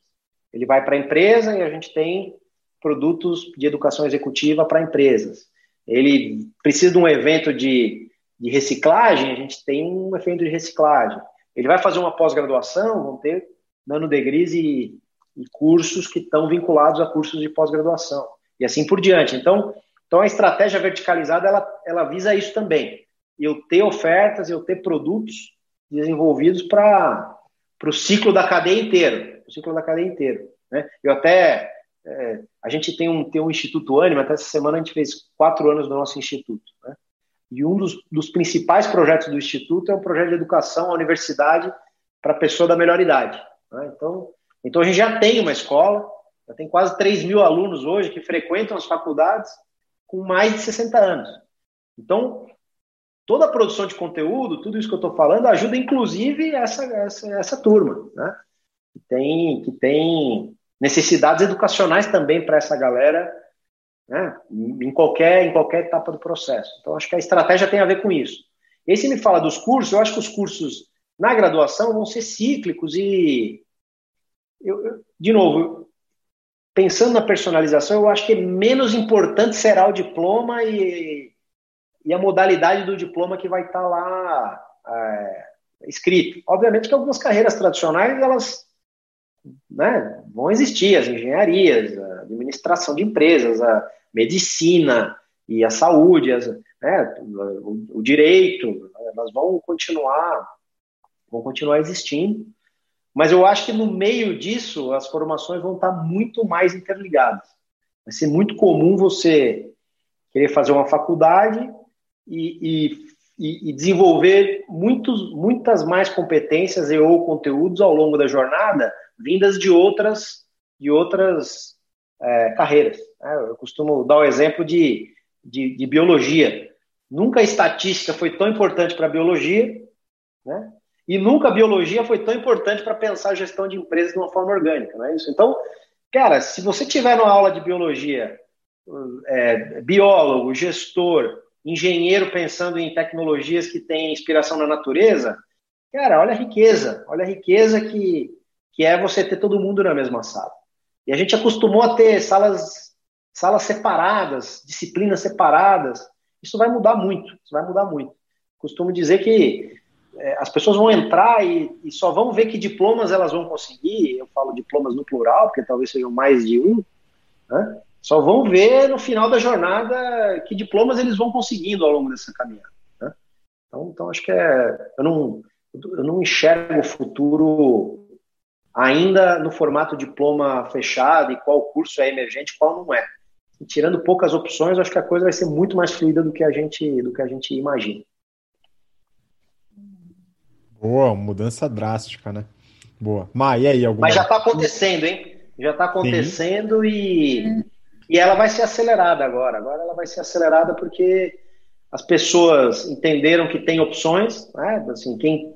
Ele vai para a empresa e a gente tem produtos de educação executiva para empresas. Ele precisa de um evento de, de reciclagem, a gente tem um evento de reciclagem. Ele vai fazer uma pós-graduação, vão ter nano degrees e, e cursos que estão vinculados a cursos de pós-graduação. E assim por diante. Então, então, a estratégia verticalizada, ela, ela visa isso também. Eu ter ofertas, eu ter produtos desenvolvidos para o ciclo da cadeia inteira. O ciclo da cadeia inteira. Né? Eu até... É, a gente tem um, tem um Instituto Anima, até essa semana a gente fez quatro anos do nosso Instituto. Né? E um dos, dos principais projetos do Instituto é um projeto de educação à universidade para a pessoa da melhor idade. Né? Então, então a gente já tem uma escola, já tem quase 3 mil alunos hoje que frequentam as faculdades com mais de 60 anos. Então, toda a produção de conteúdo, tudo isso que eu estou falando, ajuda inclusive essa, essa, essa turma, né? Que tem, que tem necessidades educacionais também para essa galera, né? Em qualquer, em qualquer etapa do processo. Então, acho que a estratégia tem a ver com isso. E se me fala dos cursos, eu acho que os cursos na graduação vão ser cíclicos e, eu, eu, de novo, pensando na personalização, eu acho que menos importante será o diploma e, e a modalidade do diploma que vai estar lá é, escrito. Obviamente que algumas carreiras tradicionais, elas né, vão existir, as engenharias, a administração de empresas, a medicina e a saúde, as, né, o, o, direito, elas vão continuar, vão continuar existindo. Mas eu acho que no meio disso, as formações vão estar muito mais interligadas. Vai ser muito comum você querer fazer uma faculdade e, e, e desenvolver muitos, muitas mais competências e ou conteúdos ao longo da jornada, vindas de outras, de outras é, carreiras. Né? Eu costumo dar o exemplo de, de, de biologia. Nunca a estatística foi tão importante para a biologia, né? E nunca a biologia foi tão importante para pensar a gestão de empresas de uma forma orgânica, não é isso? Então, cara, se você tiver numa aula de biologia, é, biólogo, gestor, engenheiro pensando em tecnologias que têm inspiração na natureza, cara, olha a riqueza, olha a riqueza que, que é você ter todo mundo na mesma sala. E a gente acostumou a ter salas, salas separadas, disciplinas separadas. Isso vai mudar muito, isso vai mudar muito. Costumo dizer que é, as pessoas vão entrar e, e, só vão ver que diplomas elas vão conseguir. Eu falo diplomas no plural, porque talvez sejam mais de um. Né? Só vão ver no final da jornada que diplomas eles vão conseguindo ao longo dessa caminhada. Né? Então, então, acho que é. Eu não, eu não enxergo o futuro ainda no formato diploma fechado e qual curso é emergente qual não é. E tirando poucas opções, acho que a coisa vai ser muito mais fluida do que a gente, do que a gente imagina. Boa, mudança drástica, né? Boa. Mas e aí, alguma... Mas já está acontecendo, hein? Já está acontecendo Sim. e, e ela vai ser acelerada agora. Agora ela vai ser acelerada porque as pessoas entenderam que tem opções, né? Assim, quem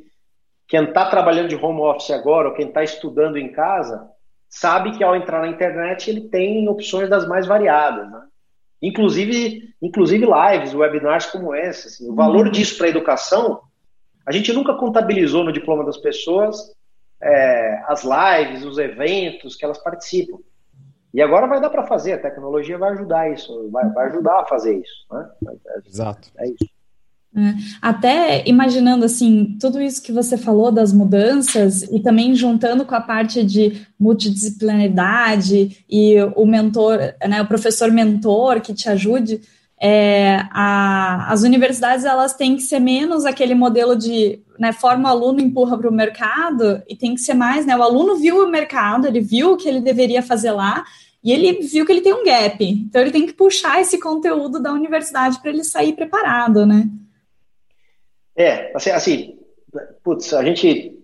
quem está trabalhando de home office agora ou quem está estudando em casa sabe que ao entrar na internet ele tem opções das mais variadas, né? Inclusive, inclusive lives, webinars como esse. Assim, o valor uhum. disso para a educação a gente nunca contabilizou no diploma das pessoas é, as lives, os eventos que elas participam. E agora vai dar para fazer, a tecnologia vai ajudar isso, vai, vai ajudar a fazer isso. Né? Exato. É isso. É, até imaginando assim, tudo isso que você falou das mudanças e também juntando com a parte de multidisciplinaridade e o mentor, né, o professor mentor que te ajude, é, a, as universidades elas têm que ser menos aquele modelo de né, forma o aluno empurra para o mercado e tem que ser mais, né? O aluno viu o mercado, ele viu o que ele deveria fazer lá e ele viu que ele tem um gap. Então ele tem que puxar esse conteúdo da universidade para ele sair preparado, né? É, assim, assim putz, a gente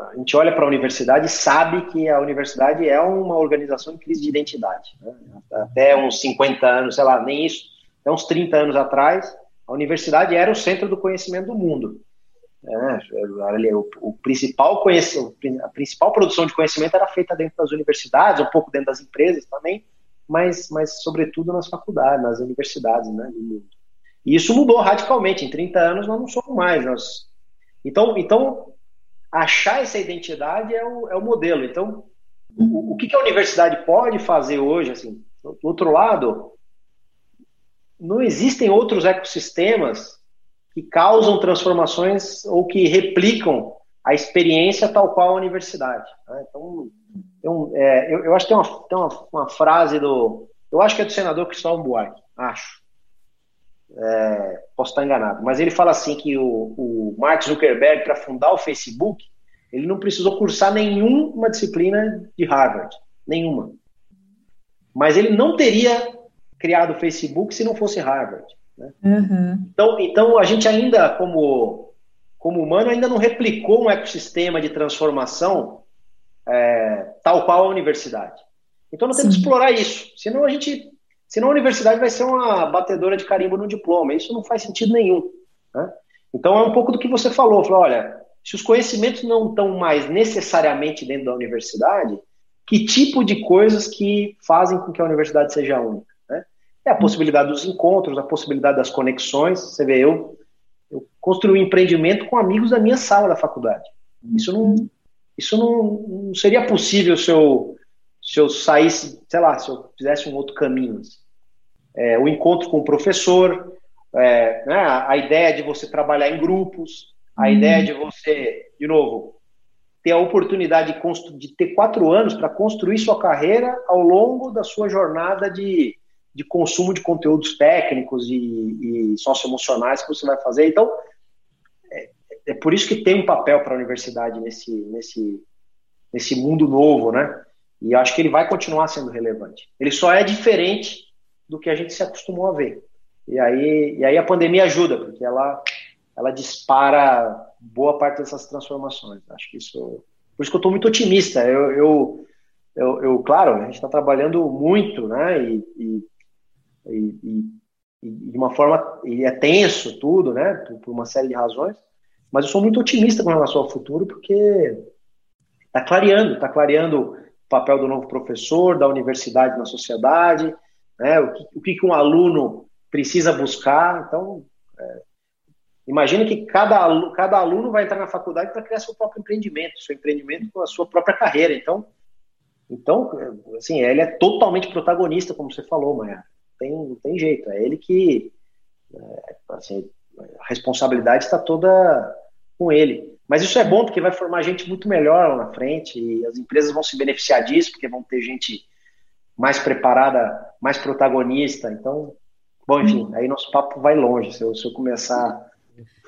a gente olha para a universidade e sabe que a universidade é uma organização em crise de identidade. Né? Até uns 50 anos, sei lá, nem isso, até uns 30 anos atrás, a universidade era o centro do conhecimento do mundo. É, o, principal a principal produção de conhecimento era feita dentro das universidades, um pouco dentro das empresas também, mas, mas sobretudo nas faculdades, nas universidades né, do mundo. E isso mudou radicalmente. Em 30 anos nós não somos mais. Nós... Então, então achar essa identidade é o, é o modelo. Então, o, o que, que a universidade pode fazer hoje? Assim, do outro lado, não existem outros ecossistemas que causam transformações ou que replicam a experiência tal qual a universidade. Né? Então, eu, é, eu, eu, acho que tem, uma, tem uma, uma, frase do. Eu acho que é do senador Cristóvão Buarque, acho. É, posso estar enganado, mas ele fala assim que o, o Mark Zuckerberg, para fundar o Facebook, ele não precisou cursar nenhuma disciplina de Harvard, nenhuma. Mas ele não teria criado o Facebook se não fosse Harvard. Né? Uhum. Então, então a gente ainda, como, como humano, ainda não replicou um ecossistema de transformação é, tal qual a universidade. Então nós temos que explorar isso. Senão a gente Senão a universidade vai ser uma batedora de carimbo no diploma. Isso não faz sentido nenhum. Né? Então é um pouco do que você falou. falou. Olha, se os conhecimentos não estão mais necessariamente dentro da universidade, que tipo de coisas que fazem com que a universidade seja única? Né? É a possibilidade dos encontros, a possibilidade das conexões. Você vê, eu, eu construí um empreendimento com amigos da minha sala da faculdade. Isso não, isso não, não seria possível se eu, se eu saísse, sei lá, se eu fizesse um outro caminho. Assim é, o encontro com o professor, é, né, a ideia de você trabalhar em grupos, A hum. ideia de você, de novo, ter a oportunidade de, de ter quatro anos para construir sua carreira ao longo da sua jornada de, de consumo de conteúdos técnicos e, e socioemocionais que você vai fazer. Então, é, é por isso que tem um papel para a universidade nesse, nesse, nesse mundo novo, né? E acho que ele vai continuar sendo relevante. Ele só é diferente do que a gente se acostumou a ver. E aí, e aí a pandemia ajuda, porque ela, ela dispara boa parte dessas transformações. Acho que isso. Por isso que eu estou muito otimista. Eu, eu, eu, eu, claro, a gente está trabalhando muito, né? E, e, e, e, de uma forma. E é tenso tudo, né? Por, por uma série de razões. Mas eu sou muito otimista com relação ao futuro, porque está clareando, está clareando papel do novo professor, da universidade na sociedade, né? o, que, o que um aluno precisa buscar. Então, é, imagine que cada aluno, cada aluno vai entrar na faculdade para criar seu próprio empreendimento, seu empreendimento com a sua própria carreira. Então, então assim, ele é totalmente protagonista, como você falou, Maia. Tem, não tem jeito, é ele que, é, assim, a responsabilidade está toda com ele. Mas isso é bom porque vai formar gente muito melhor lá na frente e as empresas vão se beneficiar disso porque vão ter gente mais preparada, mais protagonista. Então, bom, enfim, aí nosso papo vai longe. Se eu, se eu começar a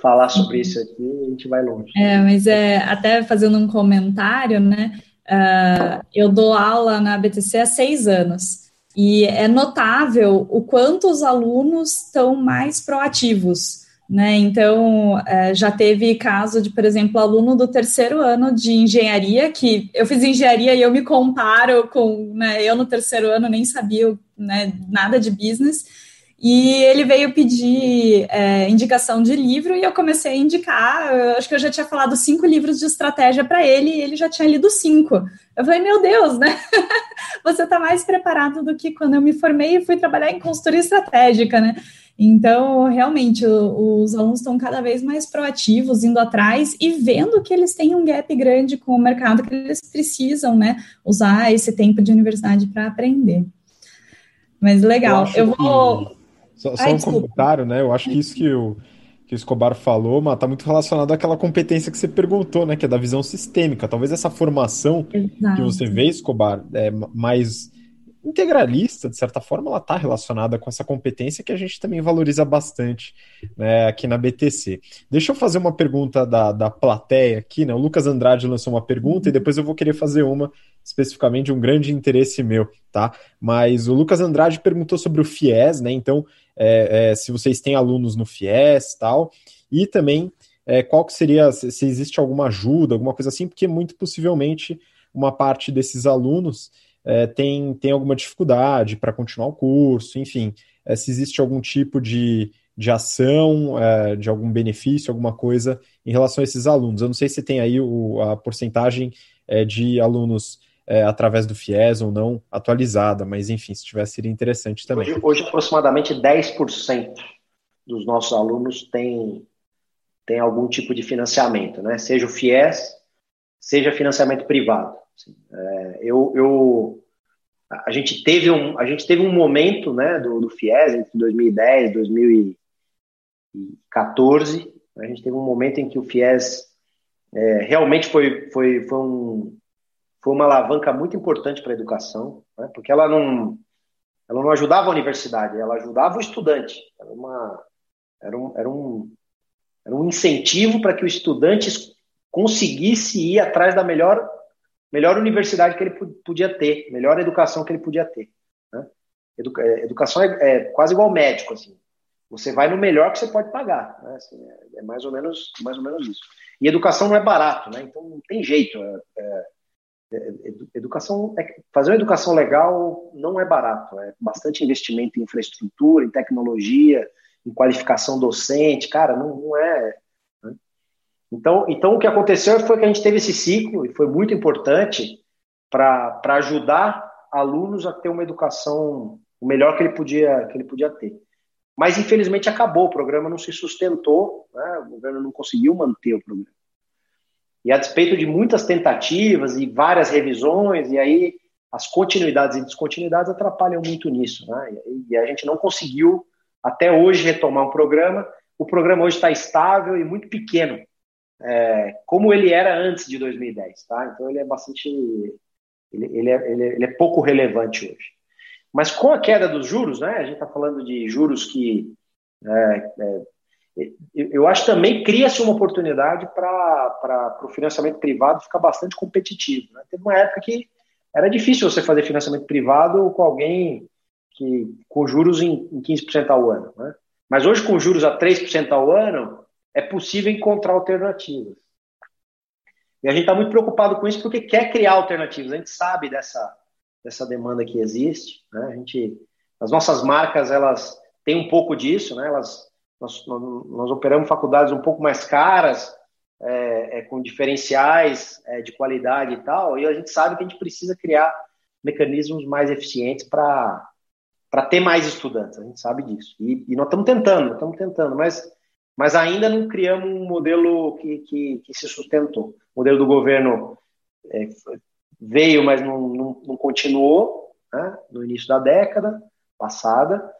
falar sobre isso aqui, a gente vai longe. É, mas é até fazendo um comentário, né? Uh, eu dou aula na BTC há seis anos e é notável o quanto os alunos estão mais proativos. Né? Então, é, já teve caso de, por exemplo, aluno do terceiro ano de engenharia, que eu fiz engenharia e eu me comparo com, né, eu no terceiro ano nem sabia né, nada de business, e ele veio pedir é, indicação de livro e eu comecei a indicar. Eu acho que eu já tinha falado cinco livros de estratégia para ele e ele já tinha lido cinco. Eu falei, meu Deus, né? Você está mais preparado do que quando eu me formei e fui trabalhar em consultoria estratégica, né? Então, realmente, o, os alunos estão cada vez mais proativos, indo atrás e vendo que eles têm um gap grande com o mercado, que eles precisam, né, usar esse tempo de universidade para aprender. Mas legal, eu, eu vou. Que... Só, só Ai, um desculpa. comentário, né? Eu acho que isso que o, que o Escobar falou, mas está muito relacionado àquela competência que você perguntou, né? Que é da visão sistêmica. Talvez essa formação Exato. que você vê, Escobar, é mais integralista, de certa forma, ela está relacionada com essa competência que a gente também valoriza bastante né, aqui na BTC. Deixa eu fazer uma pergunta da, da plateia aqui, né? O Lucas Andrade lançou uma pergunta e depois eu vou querer fazer uma especificamente de um grande interesse meu, tá? Mas o Lucas Andrade perguntou sobre o FIES, né? Então, é, é, se vocês têm alunos no FIES tal, e também é, qual que seria, se, se existe alguma ajuda, alguma coisa assim, porque muito possivelmente uma parte desses alunos é, tem, tem alguma dificuldade para continuar o curso, enfim, é, se existe algum tipo de, de ação, é, de algum benefício, alguma coisa em relação a esses alunos. Eu não sei se tem aí o, a porcentagem é, de alunos é, através do FIES ou não atualizada, mas enfim, se tivesse seria interessante também. Hoje, hoje aproximadamente 10% dos nossos alunos tem, tem algum tipo de financiamento, né? seja o FIES, seja financiamento privado. É, eu, eu, a gente teve um, a gente teve um momento, né, do, do FIES entre 2010 e 2014. A gente teve um momento em que o FIES é, realmente foi, foi, foi, um, foi uma alavanca muito importante para a educação, né, porque ela não, ela não ajudava a universidade, ela ajudava o estudante. Era, uma, era, um, era, um, era um incentivo para que o estudante conseguisse ir atrás da melhor melhor universidade que ele podia ter, melhor educação que ele podia ter. Né? Educa é, educação é, é, quase igual médico, assim. Você vai no melhor que você pode pagar, né? assim, é, é, mais ou menos, mais ou menos isso. E educação não é barato, né? Então não tem jeito. É, é, é educação, fazer uma educação legal não é barato. É bastante investimento em infraestrutura, em tecnologia, em qualificação docente, cara, não, não é então, então, o que aconteceu foi que a gente teve esse ciclo, e foi muito importante para ajudar alunos a ter uma educação o melhor que ele podia, que ele podia ter. Mas, infelizmente, acabou, o programa não se sustentou, né? o governo não conseguiu manter o programa. E a despeito de muitas tentativas e várias revisões, e aí as continuidades e descontinuidades atrapalham muito nisso. Né? E a gente não conseguiu, até hoje, retomar um programa. O programa hoje está estável e muito pequeno é, como ele era antes de 2010, tá? Então ele é bastante, ele, ele, é, ele, é, ele é pouco relevante hoje. Mas com a queda dos juros, né? A gente está falando de juros que é, é, eu acho também cria-se uma oportunidade para o financiamento privado ficar bastante competitivo. Né? Teve uma época que era difícil você fazer financiamento privado com alguém que com juros em, em 15% ao ano. Né? Mas hoje, com juros a 3% ao ano, é possível encontrar alternativas. E a gente está muito preocupado com isso porque quer criar alternativas. A gente sabe dessa, dessa demanda que existe. Né? A gente, as nossas marcas elas têm um pouco disso, né? elas nós, nós, operamos faculdades um pouco mais caras, é, é, com diferenciais é, de qualidade e tal, e a gente sabe que a gente precisa criar mecanismos mais eficientes para ter mais estudantes, a gente sabe disso. E, e nós estamos tentando, estamos tentando, mas, mas ainda não criamos um modelo que, que, que se sustentou. O modelo do governo é, veio, mas não, não, não continuou né, no início da década passada,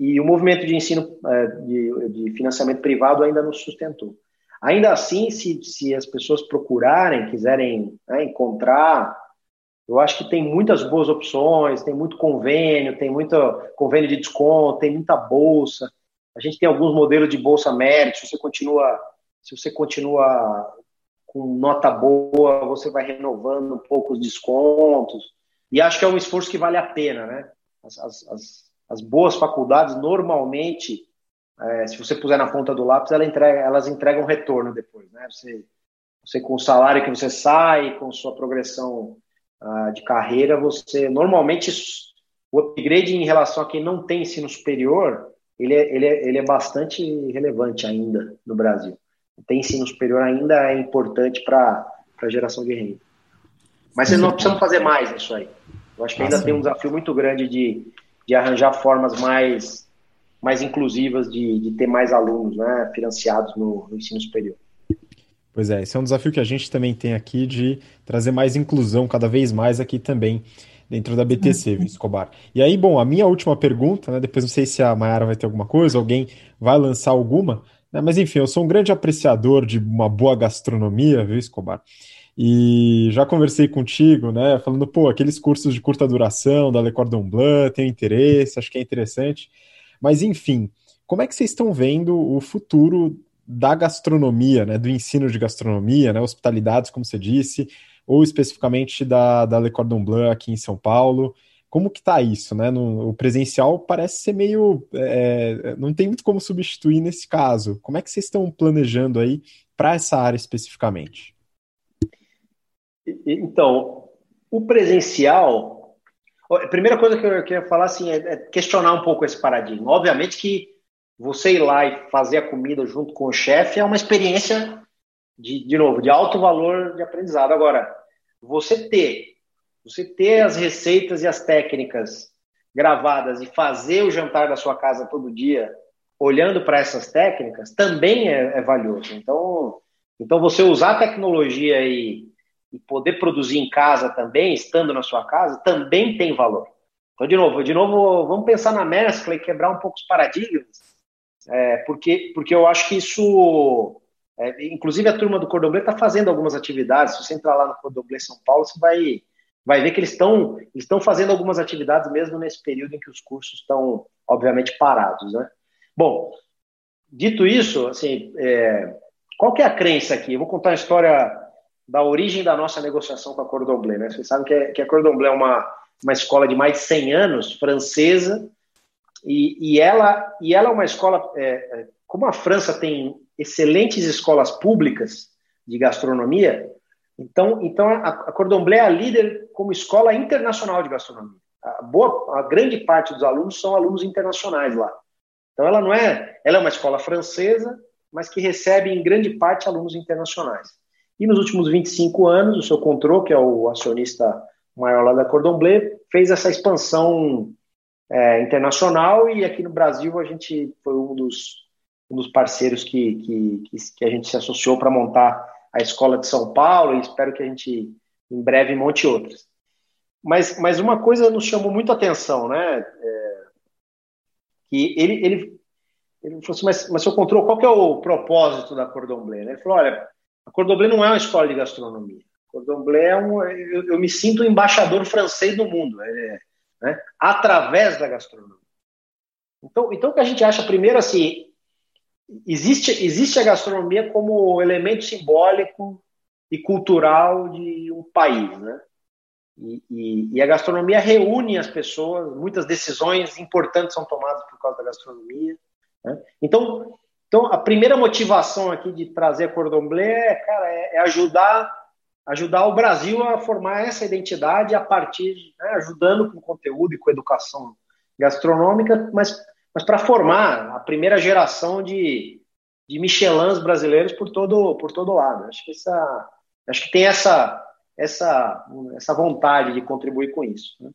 e o movimento de ensino é, de, de, financiamento privado ainda não sustentou. Ainda assim, se, se as pessoas procurarem, quiserem né, encontrar, eu acho que tem muitas boas opções, tem muito convênio, tem muito convênio de desconto, tem muita bolsa. A gente tem alguns modelos de bolsa mérito, se você continua, se você continua com nota boa, você vai renovando um pouco os descontos. E acho que é um esforço que vale a pena, né? As, as, as as boas faculdades, normalmente, é, se você puser na ponta do lápis, ela entrega, elas entregam retorno depois. Né? Você, você, com o salário que você sai, com sua progressão uh, de carreira, você normalmente o upgrade em relação a quem não tem ensino superior, ele é, ele é, ele é bastante relevante ainda no Brasil. Tem ensino superior ainda é importante para a geração de renda. Mas nós precisamos fazer mais nisso aí. Eu acho que ainda ah, tem um desafio muito grande de de arranjar formas mais, mais inclusivas de, de ter mais alunos né, financiados no, no ensino superior. Pois é, esse é um desafio que a gente também tem aqui de trazer mais inclusão cada vez mais aqui também dentro da BTC, viu, Escobar? E aí, bom, a minha última pergunta, né, depois não sei se a Mayara vai ter alguma coisa, alguém vai lançar alguma, né, mas enfim, eu sou um grande apreciador de uma boa gastronomia, viu, Escobar? E já conversei contigo, né? Falando, pô, aqueles cursos de curta duração da Le Cordon Bleu, tenho interesse, acho que é interessante. Mas, enfim, como é que vocês estão vendo o futuro da gastronomia, né? Do ensino de gastronomia, né? Hospitalidades, como você disse, ou especificamente da, da Le Cordon Bleu aqui em São Paulo. Como que tá isso, né? No, o presencial parece ser meio. É, não tem muito como substituir nesse caso. Como é que vocês estão planejando aí para essa área especificamente? Então, o presencial. A primeira coisa que eu queria falar assim, é questionar um pouco esse paradigma. Obviamente que você ir lá e fazer a comida junto com o chefe é uma experiência, de, de novo, de alto valor de aprendizado. Agora, você ter, você ter as receitas e as técnicas gravadas e fazer o jantar da sua casa todo dia olhando para essas técnicas também é, é valioso. Então, então você usar a tecnologia e e poder produzir em casa também, estando na sua casa, também tem valor. Então, de novo, de novo, vamos pensar na mescla e quebrar um pouco os paradigmas, é, porque, porque eu acho que isso, é, inclusive a turma do Cordoblé está fazendo algumas atividades. Se você entrar lá no Cordoblé São Paulo, você vai, vai ver que eles estão estão fazendo algumas atividades mesmo nesse período em que os cursos estão, obviamente, parados, né? Bom, dito isso, assim, é, qual que é a crença aqui? Eu vou contar uma história da origem da nossa negociação com a Cordon Bleu. Né? Vocês sabem que, é, que a Cordon Bleu é uma, uma escola de mais de 100 anos, francesa, e, e, ela, e ela é uma escola, é, é, como a França tem excelentes escolas públicas de gastronomia, então, então a, Cordon Bleu é a líder como escola internacional de gastronomia. A, boa, a grande parte dos alunos são alunos internacionais lá. Então ela não é, ela é uma escola francesa, mas que recebe em grande parte alunos internacionais. E nos últimos 25 anos, o seu Control, que é o acionista maior lá da Cordon Bleu, fez essa expansão é, internacional e aqui no Brasil a gente foi um dos, um dos parceiros que, que, que a gente se associou para montar a Escola de São Paulo e espero que a gente em breve monte outras. Mas, mas uma coisa nos chamou muito a atenção, né? É, que ele, ele, ele falou assim, mas, mas seu controle, qual que é o propósito da Cordon Bleu? Ele falou, olha, A Cordon Bleu não é uma escola de gastronomia. Cordon Bleu é um. Eu, eu me sinto embaixador francês do mundo, é, né? através da gastronomia. Então, então, o que a gente acha, primeiro, assim, existe, existe a gastronomia como elemento simbólico e cultural de um país, né? E, e, e, a gastronomia reúne as pessoas, muitas decisões importantes são tomadas por causa da gastronomia. Né? Então, então, a primeira motivação aqui de trazer a Cordon Bleu é, cara, é, é ajudar, ajudar o Brasil a formar essa identidade a partir, né, ajudando com conteúdo e com educação gastronômica, mas, mas para formar a primeira geração de, de Michelins brasileiros por todo, por todo lado. Acho que, essa, acho que tem essa, essa, essa vontade de contribuir com isso. Né?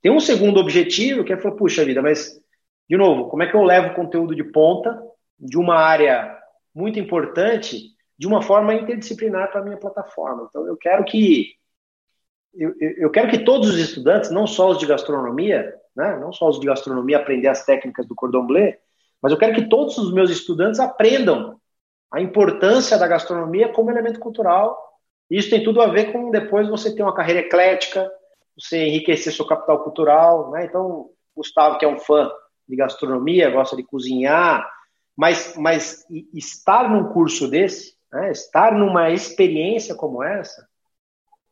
Tem um segundo objetivo que é falar, puxa vida, mas, de novo, como é que eu levo conteúdo de ponta de uma área muito importante de uma forma interdisciplinar para a minha plataforma? Então, eu quero que eu, eu quero que todos os estudantes, não só os de gastronomia, né, não só os de gastronomia aprender as técnicas do cordon bleu, mas eu quero que todos os meus estudantes aprendam a importância da gastronomia como elemento cultural isso tem tudo a ver com depois você ter uma carreira eclética, você enriquecer seu capital cultural, né? Então, Gustavo, que é um fã de gastronomia, gosta de cozinhar, mas, mas estar num curso desse, né? estar numa experiência como essa,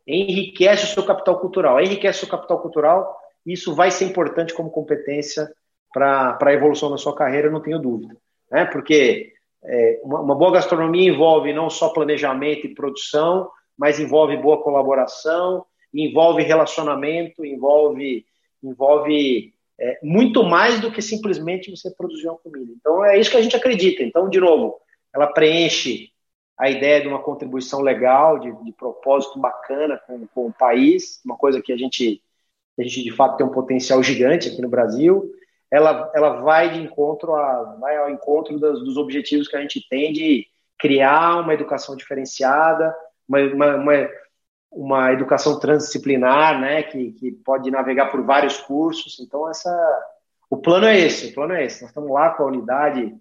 enriquece o seu capital cultural. Enriquece o seu capital cultural, isso vai ser importante como competência para a evolução da sua carreira, não tenho dúvida. Né? Porque é, uma, uma boa gastronomia envolve não só planejamento e produção, mas envolve boa colaboração, envolve relacionamento, envolve, envolve é, muito mais do que simplesmente você produzir uma comida. Então é isso que a gente acredita. Então, de novo, ela preenche a ideia de uma contribuição legal, de, de propósito bacana com, com o país, uma coisa que a gente, a gente de fato tem um potencial gigante aqui no Brasil. Ela, ela vai de encontro a, vai ao encontro dos, dos objetivos que a gente tem de criar uma educação diferenciada, uma, uma, uma, uma educação transdisciplinar, né, que, que pode navegar por vários cursos. Então, essa, o plano é esse, o plano é esse. Nós estamos lá com a unidade,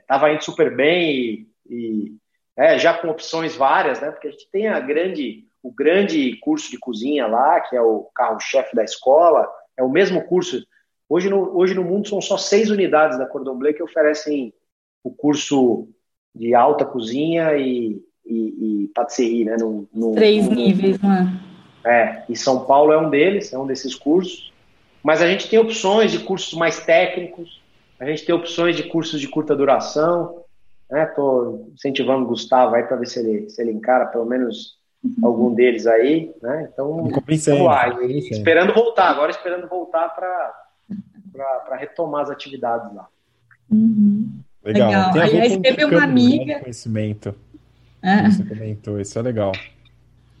estava é, indo super bem e, e é, já com opções várias, né, porque a gente tem a grande, o grande curso de cozinha lá, que é o carro-chefe da escola, é o mesmo curso. Hoje no, hoje no mundo são só seis unidades da Cordon Bleu que oferecem o curso de alta cozinha e, e, e patisserie, né? No, no, Três no, níveis, né? É, e São Paulo é um deles, é um desses cursos. Mas a gente tem opções de cursos mais técnicos, a gente tem opções de cursos de curta duração. Estou né? incentivando o Gustavo aí para ver se ele, se ele encara pelo menos. Algum deles aí. Né? Então, vamos lá, esperando voltar, agora esperando voltar para retomar as atividades lá. Uhum. Legal. Legal. Tem Aliás, teve uma amiga. Conhecimento. É. Você comentou, isso é legal.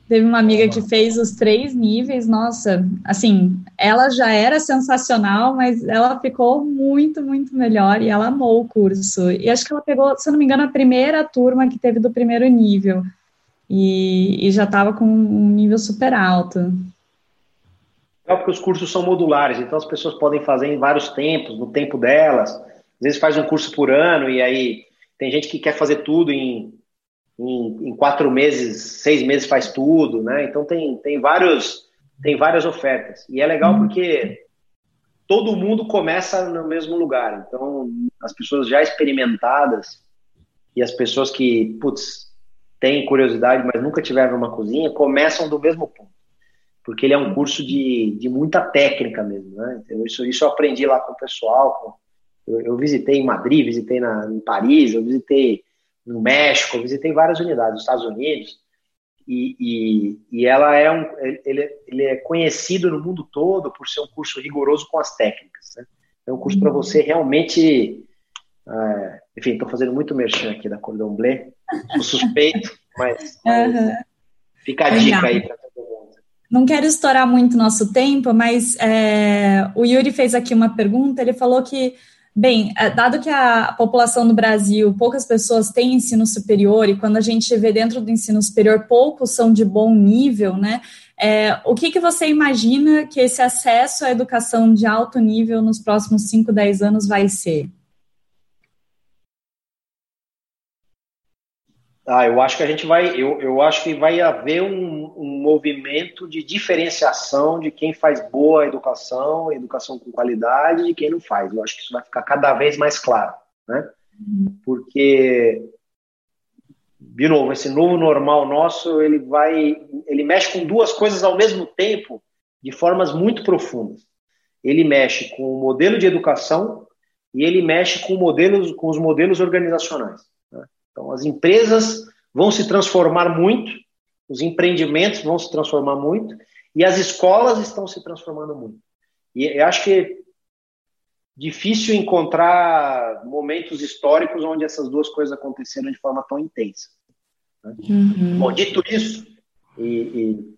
Teve uma amiga que fez os três níveis, nossa, assim, ela já era sensacional, mas ela ficou muito, muito melhor e ela amou o curso. E acho que ela pegou, se eu não me engano, a primeira turma que teve do primeiro nível. E, e já estava com um nível super alto. É porque os cursos são modulares, então as pessoas podem fazer em vários tempos, no tempo delas. Às vezes faz um curso por ano e aí tem gente que quer fazer tudo em em, em, quatro meses, seis meses faz tudo, né? Então tem, tem, vários, tem várias ofertas. E é legal porque todo mundo começa no mesmo lugar. Então, as pessoas já experimentadas e as pessoas que, putz, têm curiosidade, mas nunca tiveram uma cozinha, começam do mesmo ponto. Porque ele é um curso de, de muita técnica mesmo, né? Então, isso, isso eu aprendi lá com o pessoal. Eu, eu visitei em Madrid, visitei na, em Paris, eu visitei no México, visitei várias unidades nos Estados Unidos, e, e, e, ela é um, ele, ele é conhecido no mundo todo por ser um curso rigoroso com as técnicas. Né? É um curso para uhum. você realmente, é, enfim, estou fazendo muito merchan aqui da Cordon Bleu, sou suspeito, mas, mas uhum. fica a dica aí para todo mundo. Não quero estourar muito nosso tempo, mas é, o Yuri fez aqui uma pergunta. Ele falou que Bem, é, dado que a população do Brasil, poucas pessoas têm ensino superior, e quando a gente vê dentro do ensino superior, poucos são de bom nível, né? É, o que, que você imagina que esse acesso à educação de alto nível nos próximos 5, 10 anos vai ser? Ah, eu acho que a gente vai, eu, eu acho que vai haver um, um movimento de diferenciação de quem faz boa educação, educação com qualidade, e quem não faz. Eu acho que isso vai ficar cada vez mais claro, né? Porque, de novo, esse novo normal nosso, ele vai, ele mexe com duas coisas ao mesmo tempo, de formas muito profundas. Ele mexe com o modelo de educação e ele mexe com, modelos, com os modelos organizacionais. Então, as empresas vão se transformar muito, os empreendimentos vão se transformar muito, e as escolas estão se transformando muito. E eu acho que é difícil encontrar momentos históricos onde essas duas coisas aconteceram de forma tão intensa. Né? Uhum. Bom, dito isso, e, e,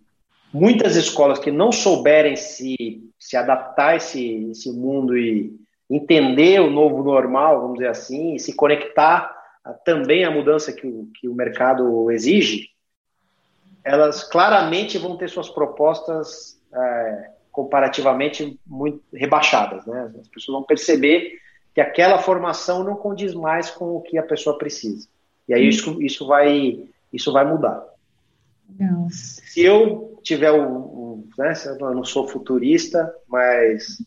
muitas escolas que não souberem se, se adaptar a esse, esse mundo e entender o novo normal, vamos dizer assim, e se conectar também a mudança que o, que o mercado exige, elas claramente vão ter suas propostas é, comparativamente muito rebaixadas. Né? As pessoas vão perceber que aquela formação não condiz mais com o que a pessoa precisa. E aí isso, isso, vai, isso vai mudar. Não. Se eu tiver um, um né, eu não sou futurista, mas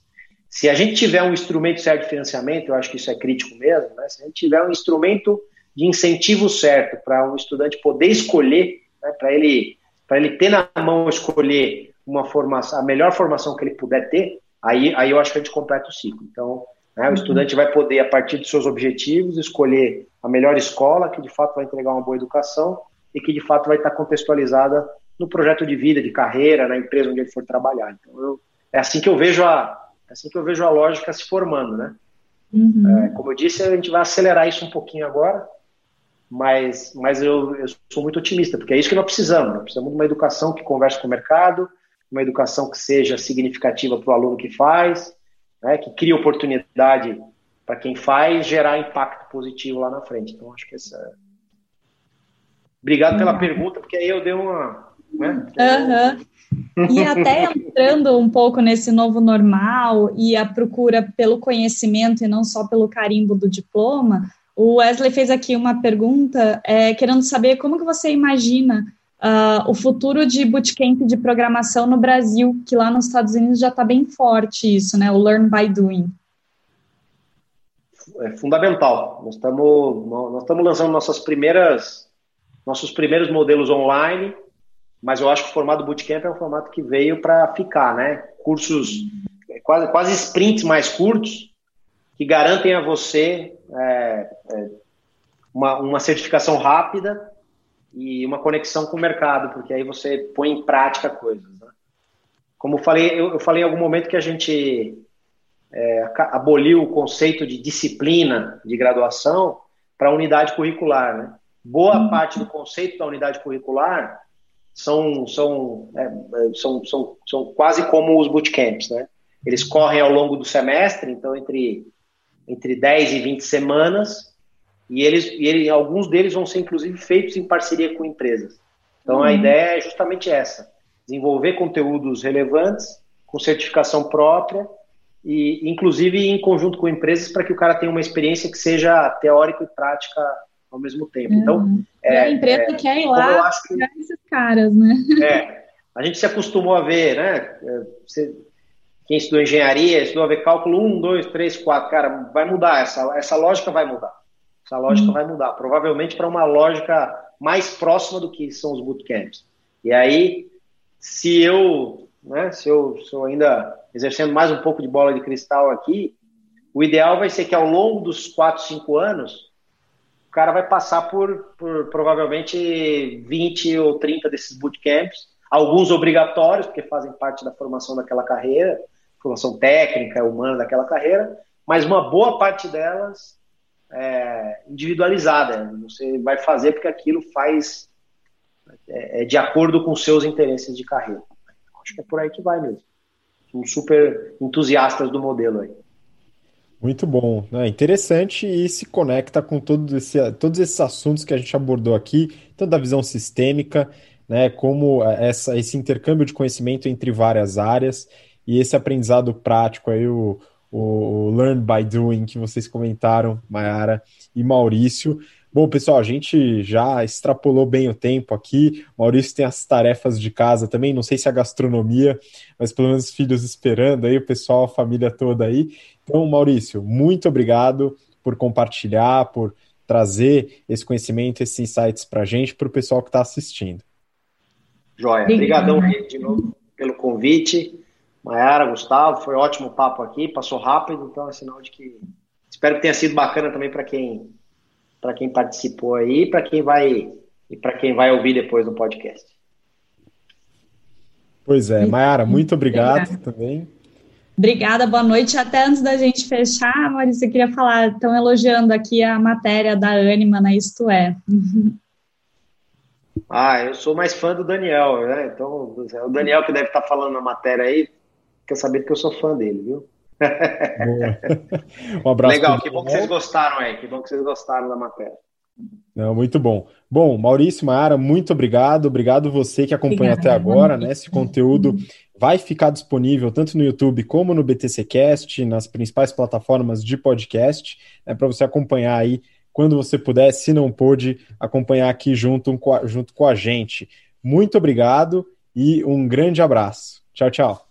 se a gente tiver um instrumento certo de financiamento, eu acho que isso é crítico mesmo, né? se a gente tiver um instrumento de incentivo certo para um estudante poder escolher, né, para ele, ele ter na mão escolher uma formação, a melhor formação que ele puder ter, aí, aí eu acho que a gente completa o ciclo. Então, né, o estudante vai poder, a partir dos seus objetivos, escolher a melhor escola, que de fato vai entregar uma boa educação e que de fato vai estar contextualizada no projeto de vida, de carreira, na empresa onde ele for trabalhar. Então, eu, é assim que eu vejo a, é assim que eu vejo a lógica se formando, né? Uhum. É, como eu disse, a gente vai acelerar isso um pouquinho agora, mas, mas eu, eu sou muito otimista, porque é isso que nós precisamos. Nós precisamos de uma educação que converse com o mercado, uma educação que seja significativa para o aluno que faz, né, que crie oportunidade para quem faz, gerar impacto positivo lá na frente. Então, acho que essa. É Obrigado pela pergunta, porque aí eu dei uma. Né? Uhum. E até entrando um pouco nesse novo normal e a procura pelo conhecimento e não só pelo carimbo do diploma, o Wesley fez aqui uma pergunta, é, querendo saber como que você imagina uh, o futuro de bootcamp de programação no Brasil, que lá nos Estados Unidos já está bem forte isso, né? O Learn by Doing. É fundamental. Nós estamos nós estamos lançando nossas primeiras nossos primeiros modelos online, mas eu acho que o formato bootcamp é um formato que veio para ficar, né? Cursos quase quase sprints mais curtos que garantem a você é, é, uma, uma certificação rápida e uma conexão com o mercado, porque aí você põe em prática coisas. Né? Como eu falei, eu, eu, falei em algum momento que a gente é, aboliu o conceito de disciplina de graduação para unidade curricular. Né? Boa uhum. parte do conceito da unidade curricular são, são, é, é, são, são, são quase como os bootcamps. Né? Eles correm ao longo do semestre, então entre entre 10 e 20 semanas, e eles, e ele, alguns deles vão ser inclusive feitos em parceria com empresas. Então uhum. a ideia é justamente essa: desenvolver conteúdos relevantes, com certificação própria, e inclusive em conjunto com empresas para que o cara tenha uma experiência que seja teórica e prática ao mesmo tempo. Então, uhum. é, a empresa é, quer ir lá que, esses caras, né? É, a gente se acostumou a ver, né? É, você, quem estudou engenharia, estudou a ver cálculo 1, 2, 3, 4, cara, vai mudar, essa, essa lógica vai mudar. Essa lógica uhum. vai mudar, provavelmente para uma lógica mais próxima do que são os bootcamps. E aí, se eu, né, se eu, se eu ainda exercendo mais um pouco de bola de cristal aqui, o ideal vai ser que ao longo dos 4, 5 anos, o cara vai passar por, por provavelmente 20 ou 30 desses bootcamps, alguns obrigatórios, porque fazem parte da formação daquela carreira, formação técnica, humana daquela carreira, mas uma boa parte delas é individualizada. Você vai fazer porque aquilo faz é, é de acordo com seus interesses de carreira. Acho que é por aí que vai mesmo. Somos super entusiastas do modelo aí. Muito bom, né? interessante e se conecta com todo esse, todos esses assuntos que a gente abordou aqui, tanto da visão sistêmica, né, como essa, esse intercâmbio de conhecimento entre várias áreas e esse aprendizado prático aí, o, o Learn by Doing, que vocês comentaram, Mayara e Maurício. Bom, pessoal, a gente já extrapolou bem o tempo aqui. O Maurício tem as tarefas de casa também, não sei se a gastronomia, mas pelo menos os filhos esperando aí, o pessoal, a família toda aí. Então, Maurício, muito obrigado por compartilhar, por trazer esse conhecimento, esses insights para a gente, para o pessoal que está assistindo. Joia. Obrigadão de novo pelo convite. Mayara, Gustavo, foi ótimo papo aqui, passou rápido, então é sinal de que espero que tenha sido bacana também para quem para quem participou aí, para quem vai e para quem vai ouvir depois do podcast. Pois é, Mayara, muito obrigado Obrigada. também. Obrigada, boa noite. Até antes da gente fechar, Maurício, eu queria falar, estão elogiando aqui a matéria da Anima na Isto É. Ah, eu sou mais fã do Daniel, né? Então, é o Daniel que deve estar falando na matéria aí, quer saber que eu sou fã dele, viu? um abraço. Legal, que bom que vocês gostaram aí, que bom que vocês gostaram da matéria. Não, muito bom. Bom, Maurício Maara, muito obrigado. Obrigado você que acompanha Obrigada. até agora, né? Esse conteúdo vai ficar disponível tanto no YouTube como no BTCcast, nas principais plataformas de podcast, né, para você acompanhar aí quando você puder, se não pôde, acompanhar aqui junto, junto com a gente. Muito obrigado e um grande abraço. Tchau, tchau.